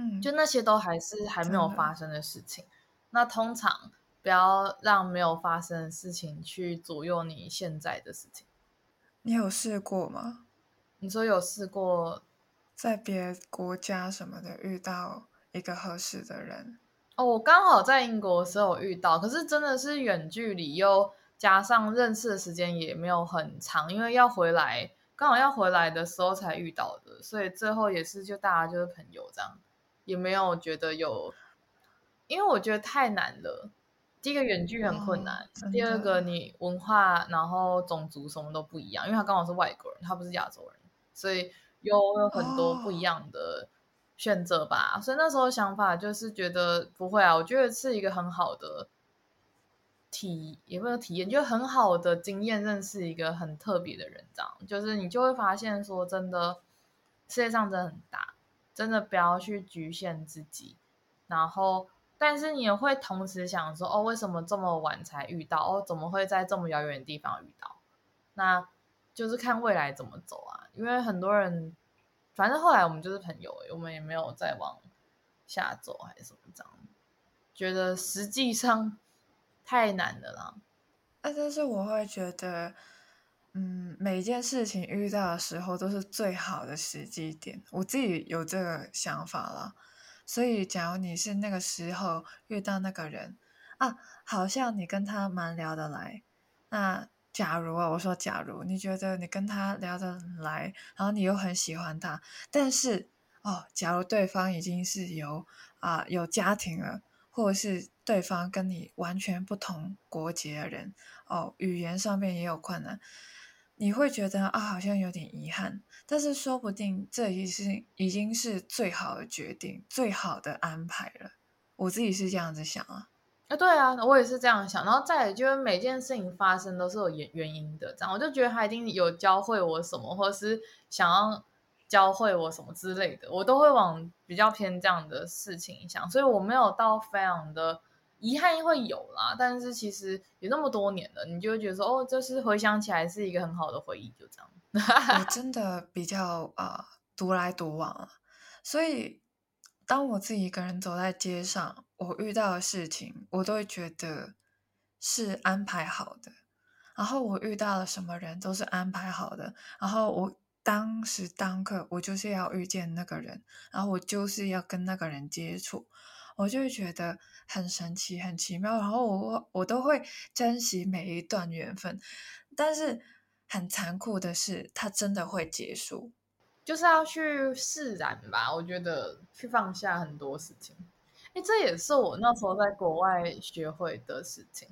S1: 嗯，
S2: 就那些都还是还没有发生的事情。那通常不要让没有发生的事情去左右你现在的事情。
S1: 你有试过吗？
S2: 你说有试过
S1: 在别国家什么的遇到一个合适的人？
S2: 哦，我刚好在英国的时候遇到，可是真的是远距离又。加上认识的时间也没有很长，因为要回来，刚好要回来的时候才遇到的，所以最后也是就大家就是朋友这样，也没有觉得有，因为我觉得太难了。第一个远距很困难，第二个你文化然后种族什么都不一样，因为他刚好是外国人，他不是亚洲人，所以有有很多不一样的选择吧。所以那时候想法就是觉得不会啊，我觉得是一个很好的。体也会有体验，就很好的经验，认识一个很特别的人，这样就是你就会发现说，真的世界上真的很大，真的不要去局限自己。然后，但是你也会同时想说，哦，为什么这么晚才遇到？哦，怎么会在这么遥远的地方遇到？那就是看未来怎么走啊。因为很多人，反正后来我们就是朋友，我们也没有再往下走还是什么这样。觉得实际上。太难了啦！
S1: 啊，但是我会觉得，嗯，每件事情遇到的时候都是最好的时机点，我自己有这个想法了。所以，假如你是那个时候遇到那个人啊，好像你跟他蛮聊得来。那假如啊，我说假如你觉得你跟他聊得来，然后你又很喜欢他，但是哦，假如对方已经是有啊有家庭了。或者是对方跟你完全不同国籍的人，哦，语言上面也有困难，你会觉得啊，好像有点遗憾。但是说不定这已是已经是最好的决定，最好的安排了。我自己是这样子想啊。
S2: 啊，对啊，我也是这样想。然后再就是每件事情发生都是有原原因的，这样我就觉得他一定有教会我什么，或是想要教会我什么之类的，我都会往比较偏这样的事情想。所以我没有到非常的遗憾会有啦，但是其实有那么多年了，你就会觉得说，哦，就是回想起来是一个很好的回忆，就这样。
S1: 我 真的比较啊独来独往了，所以当我自己一个人走在街上，我遇到的事情，我都会觉得是安排好的。然后我遇到了什么人，都是安排好的。然后我当时当刻，我就是要遇见那个人，然后我就是要跟那个人接触，我就会觉得很神奇、很奇妙。然后我我都会珍惜每一段缘分，但是。很残酷的是，它真的会结束，
S2: 就是要去释然吧。我觉得去放下很多事情。哎，这也是我那时候在国外学会的事情，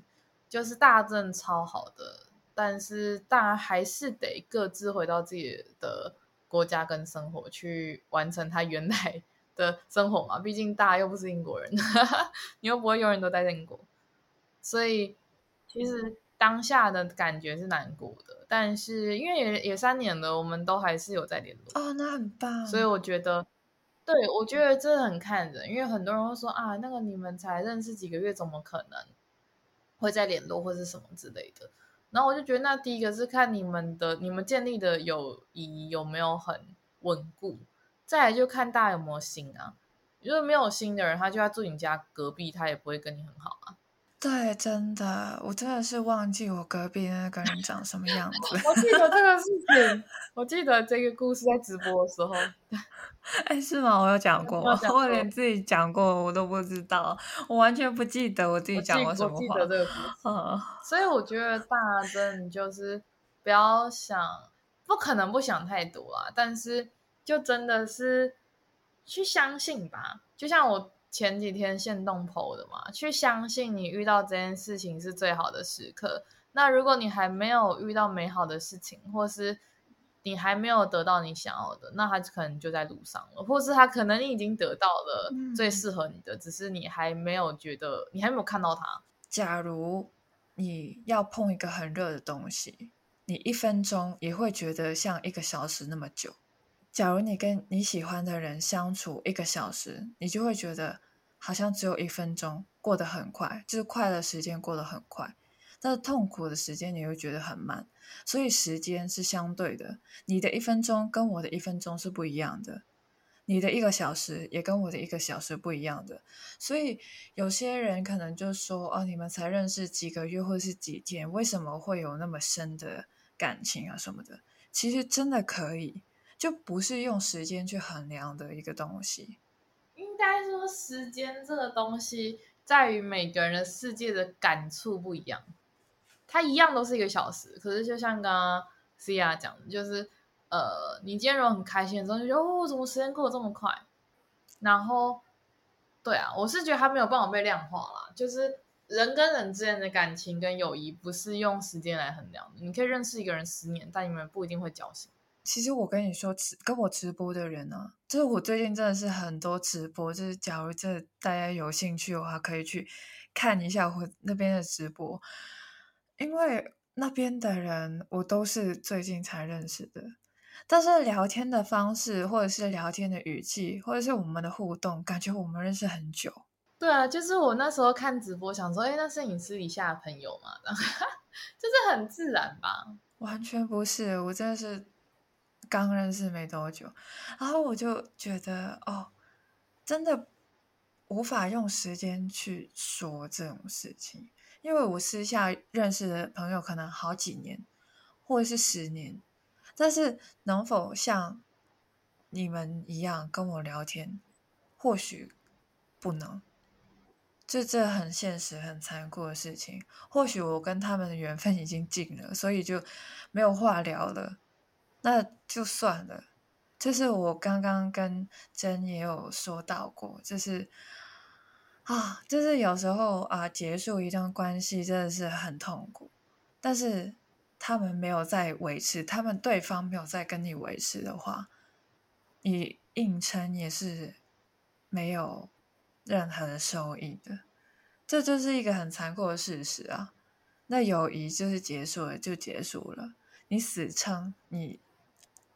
S2: 就是大正超好的，但是大家还是得各自回到自己的国家跟生活，去完成他原来的生活嘛。毕竟大家又不是英国人，你又不会永远都待在英国，所以其实。当下的感觉是难过的，但是因为也也三年了，我们都还是有在联络
S1: 哦，那很棒。
S2: 所以我觉得，对我觉得这很看人，因为很多人会说啊，那个你们才认识几个月，怎么可能会在联络或是什么之类的？然后我就觉得，那第一个是看你们的你们建立的友谊有没有很稳固，再来就看大家有没有心啊。如果没有心的人，他就要住你家隔壁，他也不会跟你很好啊。
S1: 对，真的，我真的是忘记我隔壁那个人长什么样子。
S2: 我记得这个事情，我记得这个故事在直播的时候。
S1: 哎，是吗？我有讲过，我连自己讲过我都不知道，我完全不记得我自己讲过什么话。
S2: 记得这个故事，所以我觉得大真就是不要想，不可能不想太多啊，但是就真的是去相信吧，就像我。前几天现动剖的嘛，去相信你遇到这件事情是最好的时刻。那如果你还没有遇到美好的事情，或是你还没有得到你想要的，那他可能就在路上了，或是他可能你已经得到了最适合你的，只是你还没有觉得，你还没有看到他。
S1: 假如你要碰一个很热的东西，你一分钟也会觉得像一个小时那么久。假如你跟你喜欢的人相处一个小时，你就会觉得好像只有一分钟过得很快，就是快乐时间过得很快，但是痛苦的时间你会觉得很慢。所以时间是相对的，你的一分钟跟我的一分钟是不一样的，你的一个小时也跟我的一个小时不一样的。所以有些人可能就说：“哦，你们才认识几个月或是几天，为什么会有那么深的感情啊什么的？”其实真的可以。就不是用时间去衡量的一个东西。
S2: 应该说，时间这个东西在于每个人的世界的感触不一样。它一样都是一个小时，可是就像刚刚 C 亚讲的，就是呃，你今天如果很开心的时候，就觉哦，怎么时间过得这么快？然后，对啊，我是觉得它没有办法被量化啦。就是人跟人之间的感情跟友谊，不是用时间来衡量的。你可以认识一个人十年，但你们不一定会交心。
S1: 其实我跟你说，直跟我直播的人呢，就是我最近真的是很多直播，就是假如这大家有兴趣的话，可以去看一下我那边的直播，因为那边的人我都是最近才认识的，但是聊天的方式，或者是聊天的语气，或者是我们的互动，感觉我们认识很久。
S2: 对啊，就是我那时候看直播，想说，哎，那是你私底下的朋友嘛？就是很自然吧？
S1: 完全不是，我真的是。刚认识没多久，然后我就觉得哦，真的无法用时间去说这种事情，因为我私下认识的朋友可能好几年，或者是十年，但是能否像你们一样跟我聊天，或许不能，这这很现实、很残酷的事情。或许我跟他们的缘分已经尽了，所以就没有话聊了。那就算了，就是我刚刚跟真也有说到过，就是啊，就是有时候啊，结束一段关系真的是很痛苦，但是他们没有在维持，他们对方没有在跟你维持的话，你硬撑也是没有任何的收益的。这就是一个很残酷的事实啊。那友谊就是结束了，就结束了。你死撑，你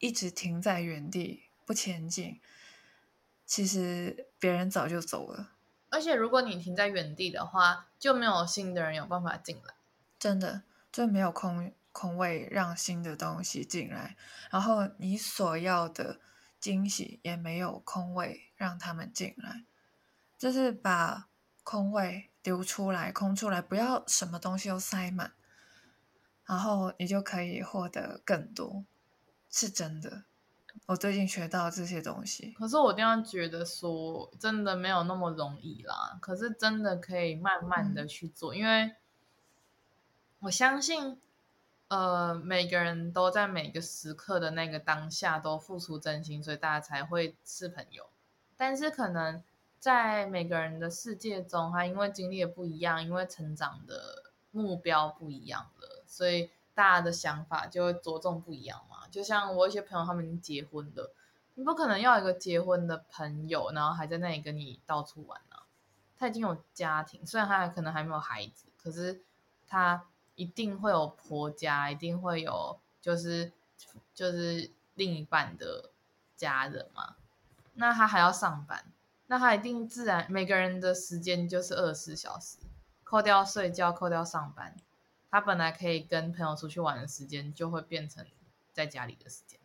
S1: 一直停在原地不前进，其实别人早就走了。
S2: 而且如果你停在原地的话，就没有新的人有办法进来。
S1: 真的，就没有空空位让新的东西进来，然后你所要的惊喜也没有空位让他们进来，就是把空位。留出来，空出来，不要什么东西都塞满，然后你就可以获得更多，是真的。我最近学到这些东西，
S2: 可是我这样觉得说，真的没有那么容易啦。可是真的可以慢慢的去做，因为我相信，呃，每个人都在每个时刻的那个当下都付出真心，所以大家才会是朋友。但是可能。在每个人的世界中，他因为经历的不一样，因为成长的目标不一样了，所以大家的想法就会着重不一样嘛。就像我一些朋友，他们已经结婚了，你不可能要一个结婚的朋友，然后还在那里跟你到处玩呢。他已经有家庭，虽然他还可能还没有孩子，可是他一定会有婆家，一定会有就是就是另一半的家人嘛。那他还要上班。那他一定自然，每个人的时间就是二十四小时，扣掉睡觉，扣掉上班，他本来可以跟朋友出去玩的时间，就会变成在家里的时间。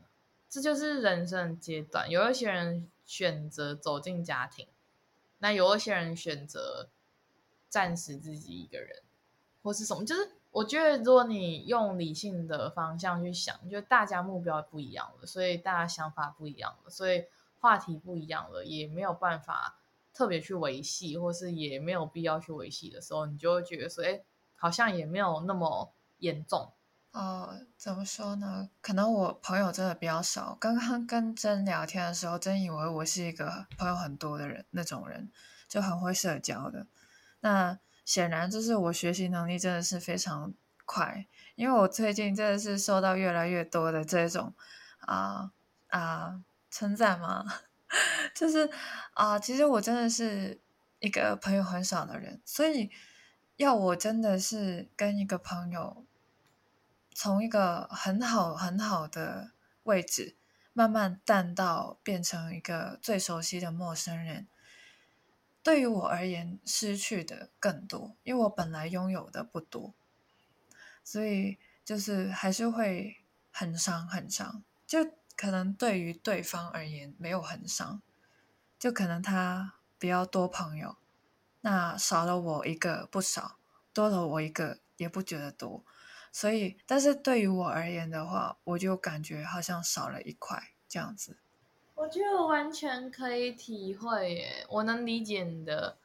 S2: 这就是人生阶段，有一些人选择走进家庭，那有一些人选择暂时自己一个人，或是什么。就是我觉得，如果你用理性的方向去想，就大家目标不一样了，所以大家想法不一样了，所以。话题不一样了，也没有办法特别去维系，或是也没有必要去维系的时候，你就会觉得说，哎，好像也没有那么严重。
S1: 哦，怎么说呢？可能我朋友真的比较少。刚刚跟真聊天的时候，真以为我是一个朋友很多的人，那种人就很会社交的。那显然就是我学习能力真的是非常快，因为我最近真的是受到越来越多的这种啊啊。称赞吗？就是啊，其实我真的是一个朋友很少的人，所以要我真的是跟一个朋友从一个很好很好的位置慢慢淡到变成一个最熟悉的陌生人，对于我而言，失去的更多，因为我本来拥有的不多，所以就是还是会很伤很伤，就。可能对于对方而言没有很伤，就可能他比较多朋友，那少了我一个不少，多了我一个也不觉得多，所以但是对于我而言的话，我就感觉好像少了一块这样子。
S2: 我觉得完全可以体会耶，我能理解你的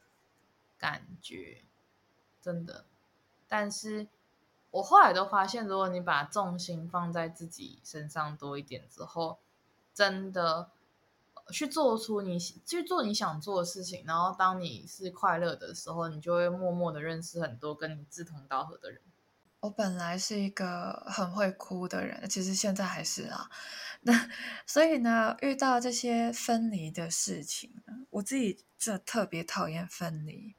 S2: 感觉，真的，但是。我后来都发现，如果你把重心放在自己身上多一点之后，真的去做出你去做你想做的事情，然后当你是快乐的时候，你就会默默的认识很多跟你志同道合的人。
S1: 我本来是一个很会哭的人，其实现在还是啊。那所以呢，遇到这些分离的事情，我自己就特别讨厌分离。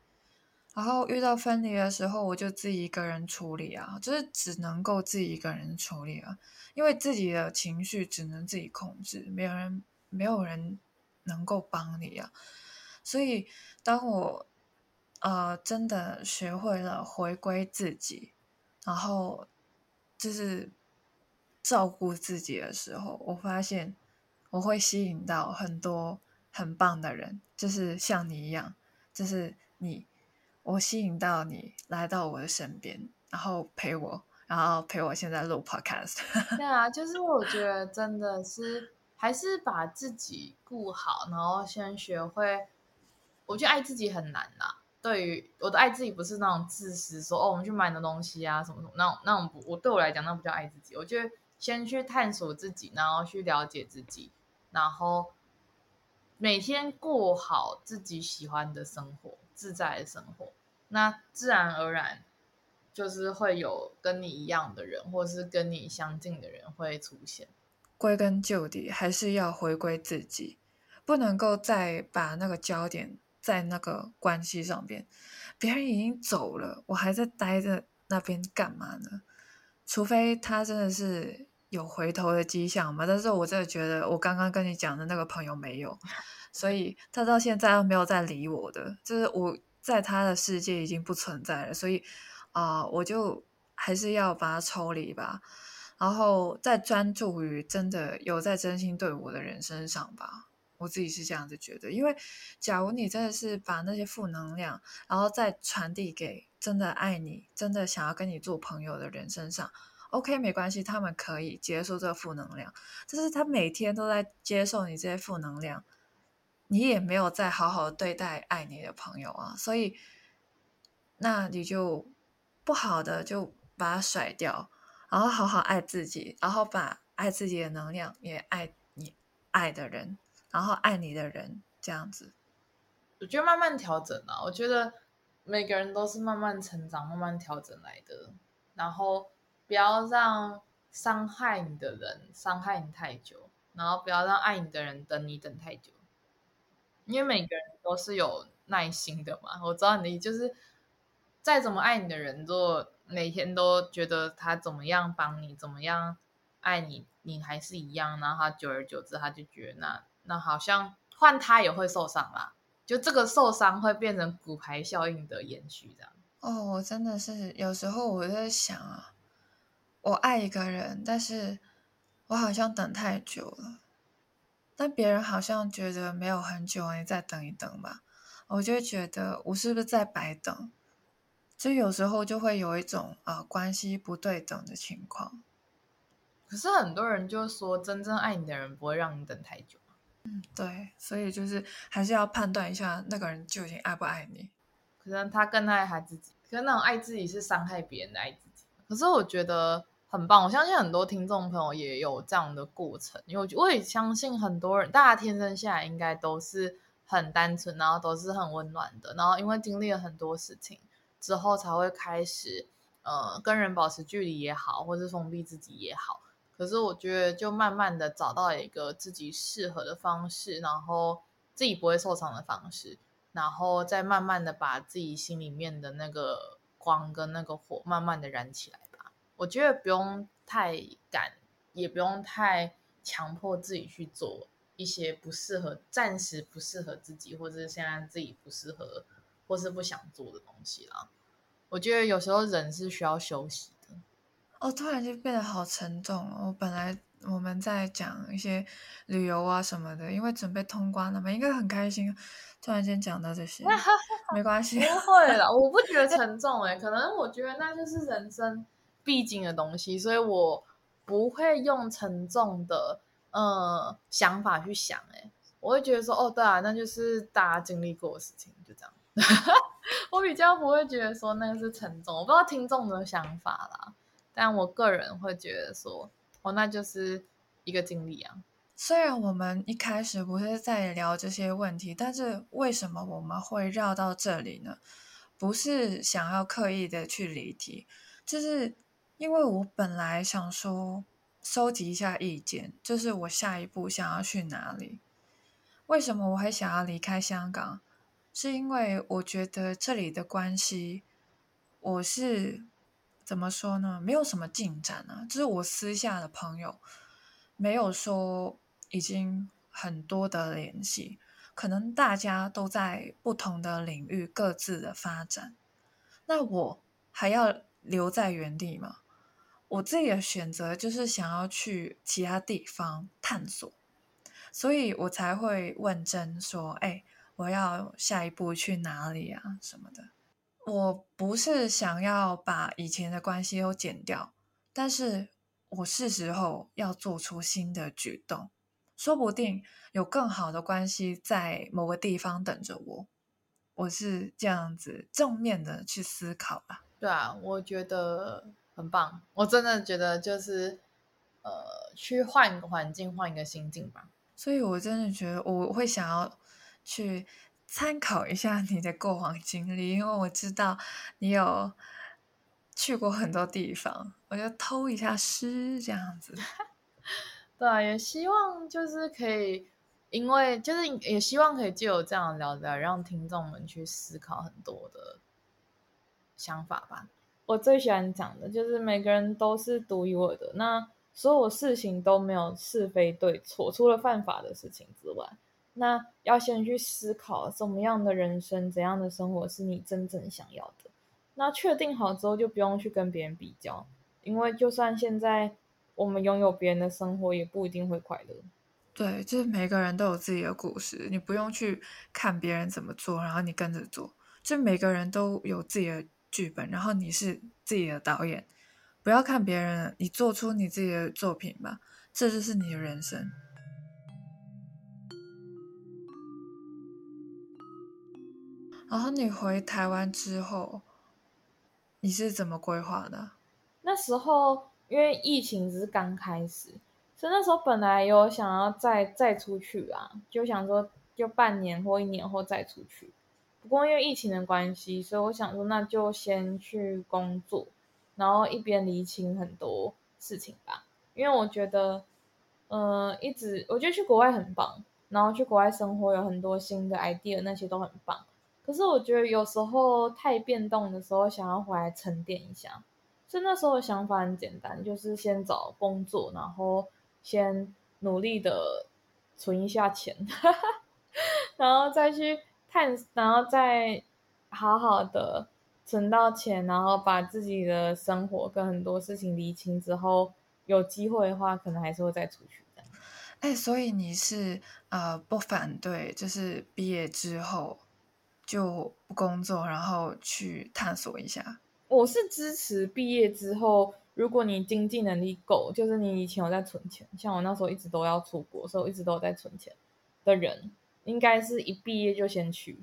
S1: 然后遇到分离的时候，我就自己一个人处理啊，就是只能够自己一个人处理啊，因为自己的情绪只能自己控制，没有人没有人能够帮你啊。所以当我呃真的学会了回归自己，然后就是照顾自己的时候，我发现我会吸引到很多很棒的人，就是像你一样，就是你。我吸引到你来到我的身边，然后陪我，然后陪我现在录 podcast。
S2: 对啊，就是我觉得真的是还是把自己顾好，然后先学会。我觉得爱自己很难呐。对于我的爱自己，不是那种自私，说哦，我们去买的东西啊，什么什么，那种那种不，我对我来讲那不叫爱自己。我觉得先去探索自己，然后去了解自己，然后每天过好自己喜欢的生活。自在的生活，那自然而然就是会有跟你一样的人，或是跟你相近的人会出现。
S1: 归根究底，还是要回归自己，不能够再把那个焦点在那个关系上边，别人已经走了，我还在待着那边干嘛呢？除非他真的是有回头的迹象嘛，但是我真的觉得我刚刚跟你讲的那个朋友没有，所以他到现在都没有再理我的，就是我在他的世界已经不存在了，所以啊，我就还是要把他抽离吧。然后再专注于真的有在真心对我的人身上吧，我自己是这样子觉得。因为假如你真的是把那些负能量，然后再传递给真的爱你、真的想要跟你做朋友的人身上，OK，没关系，他们可以接受这个负能量。但是他每天都在接受你这些负能量，你也没有在好好对待爱你的朋友啊，所以那你就不好的就把它甩掉。然后好好爱自己，然后把爱自己的能量也爱你爱的人，然后爱你的人，这样子。
S2: 我觉得慢慢调整啊，我觉得每个人都是慢慢成长、慢慢调整来的。然后不要让伤害你的人伤害你太久，然后不要让爱你的人等你等太久。因为每个人都是有耐心的嘛。我知道你就是再怎么爱你的人，都。每天都觉得他怎么样帮你，怎么样爱你，你还是一样。然后他久而久之，他就觉得那那好像换他也会受伤啦。就这个受伤会变成骨牌效应的延续，这样。
S1: 哦，我真的是有时候我在想啊，我爱一个人，但是我好像等太久了，但别人好像觉得没有很久，你再等一等吧。我就觉得我是不是在白等？就有时候就会有一种啊关系不对等的情况。
S2: 可是很多人就说，真正爱你的人不会让你等太久。
S1: 嗯，对，所以就是还是要判断一下那个人究竟爱不爱你。
S2: 可能他更爱他自己，可能那种爱自己是伤害别人的爱自己。可是我觉得很棒，我相信很多听众朋友也有这样的过程，因为我也相信很多人，大家天生下来应该都是很单纯，然后都是很温暖的，然后因为经历了很多事情。之后才会开始，呃，跟人保持距离也好，或是封闭自己也好。可是我觉得，就慢慢的找到一个自己适合的方式，然后自己不会受伤的方式，然后再慢慢的把自己心里面的那个光跟那个火慢慢的燃起来吧。我觉得不用太赶，也不用太强迫自己去做一些不适合、暂时不适合自己，或者是现在自己不适合。或是不想做的东西啦，我觉得有时候人是需要休息。
S1: 哦，突然就变得好沉重哦！我本来我们在讲一些旅游啊什么的，因为准备通关了嘛，应该很开心。突然间讲到这些，没关系，
S2: 不会了。我不觉得沉重哎，可能我觉得那就是人生必经的东西，所以我不会用沉重的呃想法去想哎，我会觉得说哦，对啊，那就是大家经历过的事情，就这样。我比较不会觉得说那个是沉重，我不知道听众的想法啦，但我个人会觉得说，哦，那就是一个经历啊。
S1: 虽然我们一开始不是在聊这些问题，但是为什么我们会绕到这里呢？不是想要刻意的去离题，就是因为我本来想说收集一下意见，就是我下一步想要去哪里？为什么我会想要离开香港？是因为我觉得这里的关系，我是怎么说呢？没有什么进展啊。就是我私下的朋友，没有说已经很多的联系，可能大家都在不同的领域各自的发展。那我还要留在原地吗？我自己的选择就是想要去其他地方探索，所以我才会问真说：“哎。”我要下一步去哪里啊？什么的？我不是想要把以前的关系都剪掉，但是我是时候要做出新的举动，说不定有更好的关系在某个地方等着我。我是这样子正面的去思考吧。
S2: 对啊，我觉得很棒。我真的觉得就是呃，去换一个环境，换一个心境吧。
S1: 所以我真的觉得我会想要。去参考一下你的过往经历，因为我知道你有去过很多地方，我就偷一下诗这样子。
S2: 对啊，也希望就是可以因为就是也希望可以借由这样聊聊，让听众们去思考很多的想法吧。我最喜欢讲的就是每个人都是独一无二的，那所有事情都没有是非对错，除了犯法的事情之外，那要先去思考怎么样的人生、怎样的生活是你真正想要的。那确定好之后，就不用去跟别人比较，因为就算现在我们拥有别人的生活，也不一定会快乐。
S1: 对，就是每个人都有自己的故事，你不用去看别人怎么做，然后你跟着做。就每个人都有自己的剧本，然后你是自己的导演，不要看别人，你做出你自己的作品吧，这就是你的人生。然后你回台湾之后，你是怎么规划的？
S2: 那时候因为疫情只是刚开始，所以那时候本来有想要再再出去啊，就想说就半年或一年后再出去。不过因为疫情的关系，所以我想说那就先去工作，然后一边理清很多事情吧。因为我觉得，呃，一直我觉得去国外很棒，然后去国外生活有很多新的 idea，那些都很棒。可是我觉得有时候太变动的时候，想要回来沉淀一下。所以那时候的想法很简单，就是先找工作，然后先努力的存一下钱，然后再去探，然后再好好的存到钱，然后把自己的生活跟很多事情理清之后，有机会的话，可能还是会再出去。
S1: 哎，所以你是呃不反对，就是毕业之后就不工作，然后去探索一下。
S2: 我是支持毕业之后，如果你经济能力够，就是你以前有在存钱，像我那时候一直都要出国，所以我一直都在存钱的人，应该是一毕业就先去，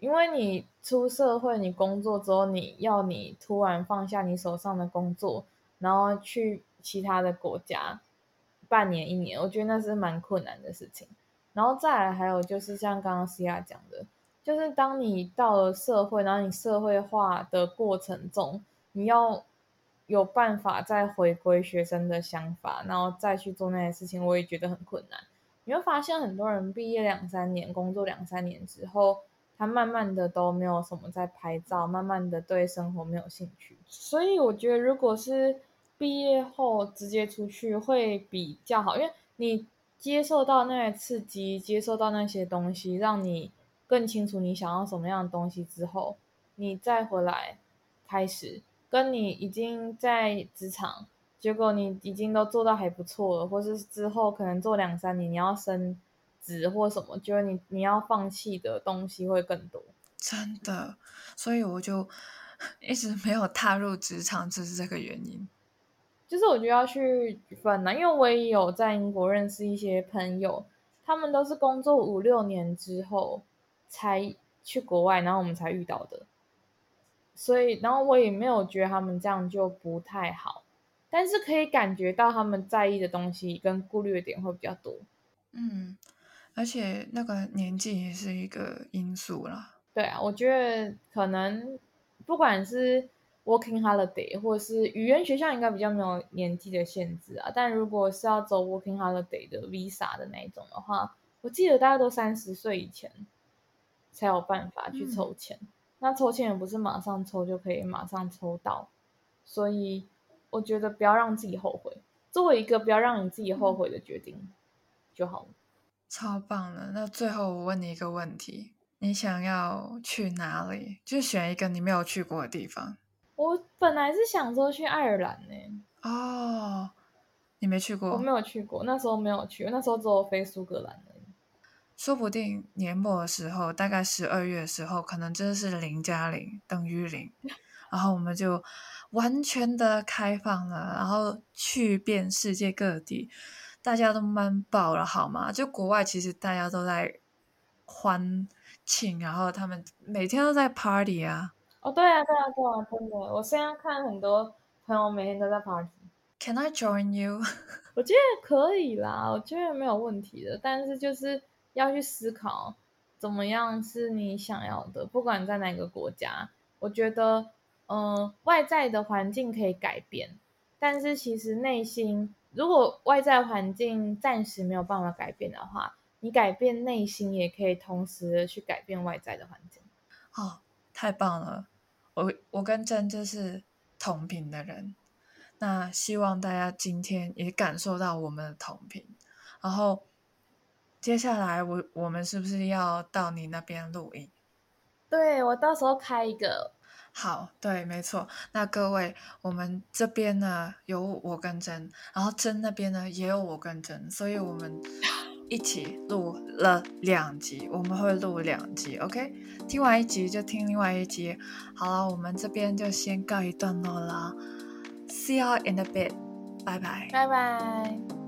S2: 因为你出社会，你工作之后，你要你突然放下你手上的工作，然后去其他的国家半年一年，我觉得那是蛮困难的事情。然后再来还有就是像刚刚西亚讲的。就是当你到了社会，然后你社会化的过程中，你要有办法再回归学生的想法，然后再去做那些事情，我也觉得很困难。你会发现很多人毕业两三年，工作两三年之后，他慢慢的都没有什么在拍照，慢慢的对生活没有兴趣。所以我觉得，如果是毕业后直接出去会比较好，因为你接受到那些刺激，接受到那些东西，让你。更清楚你想要什么样的东西之后，你再回来开始跟你已经在职场，结果你已经都做到还不错了，或是之后可能做两三年你要升职或什么，就是你你要放弃的东西会更多。
S1: 真的，所以我就 一直没有踏入职场，就是这个原因。
S2: 就是我觉得要去分呢，因为我也有在英国认识一些朋友，他们都是工作五六年之后。才去国外，然后我们才遇到的，所以，然后我也没有觉得他们这样就不太好，但是可以感觉到他们在意的东西跟顾虑的点会比较多。
S1: 嗯，而且那个年纪也是一个因素啦。
S2: 对啊，我觉得可能不管是 working holiday 或者是语言学校，应该比较没有年纪的限制啊。但如果是要走 working holiday 的 visa 的那一种的话，我记得大家都三十岁以前。才有办法去抽签，那抽签也不是马上抽就可以马上抽到，所以我觉得不要让自己后悔，做一个不要让你自己后悔的决定就好了。
S1: 超棒的！那最后我问你一个问题，你想要去哪里？就选一个你没有去过的地方。
S2: 我本来是想说去爱尔兰呢。
S1: 哦，你没去过？
S2: 我没有去过，那时候没有去，那时候只有飞苏格兰。
S1: 说不定年末的时候，大概十二月的时候，可能真的是零加零等于零，然后我们就完全的开放了，然后去遍世界各地，大家都闷爆了，好吗？就国外其实大家都在欢庆，然后他们每天都在 party 啊。
S2: 哦，对啊，对啊，对啊，真的，我现在看很多朋友每天都在 party。
S1: Can I join you？
S2: 我觉得可以啦，我觉得没有问题的，但是就是。要去思考怎么样是你想要的，不管在哪个国家，我觉得，嗯，外在的环境可以改变，但是其实内心，如果外在环境暂时没有办法改变的话，你改变内心，也可以同时去改变外在的环境。
S1: 哦，太棒了！我我跟真就是同频的人，那希望大家今天也感受到我们的同频。然后接下来我我们是不是要到你那边录音？
S2: 对，我到时候开一个。
S1: 好，对，没错。那各位，我们这边呢有我跟珍，然后珍那边呢也有我跟珍，所以我们 一起录了两集，我们会录两集，OK？听完一集就听另外一集。好了，我们这边就先告一段落啦，See you in a bit，拜拜，
S2: 拜拜。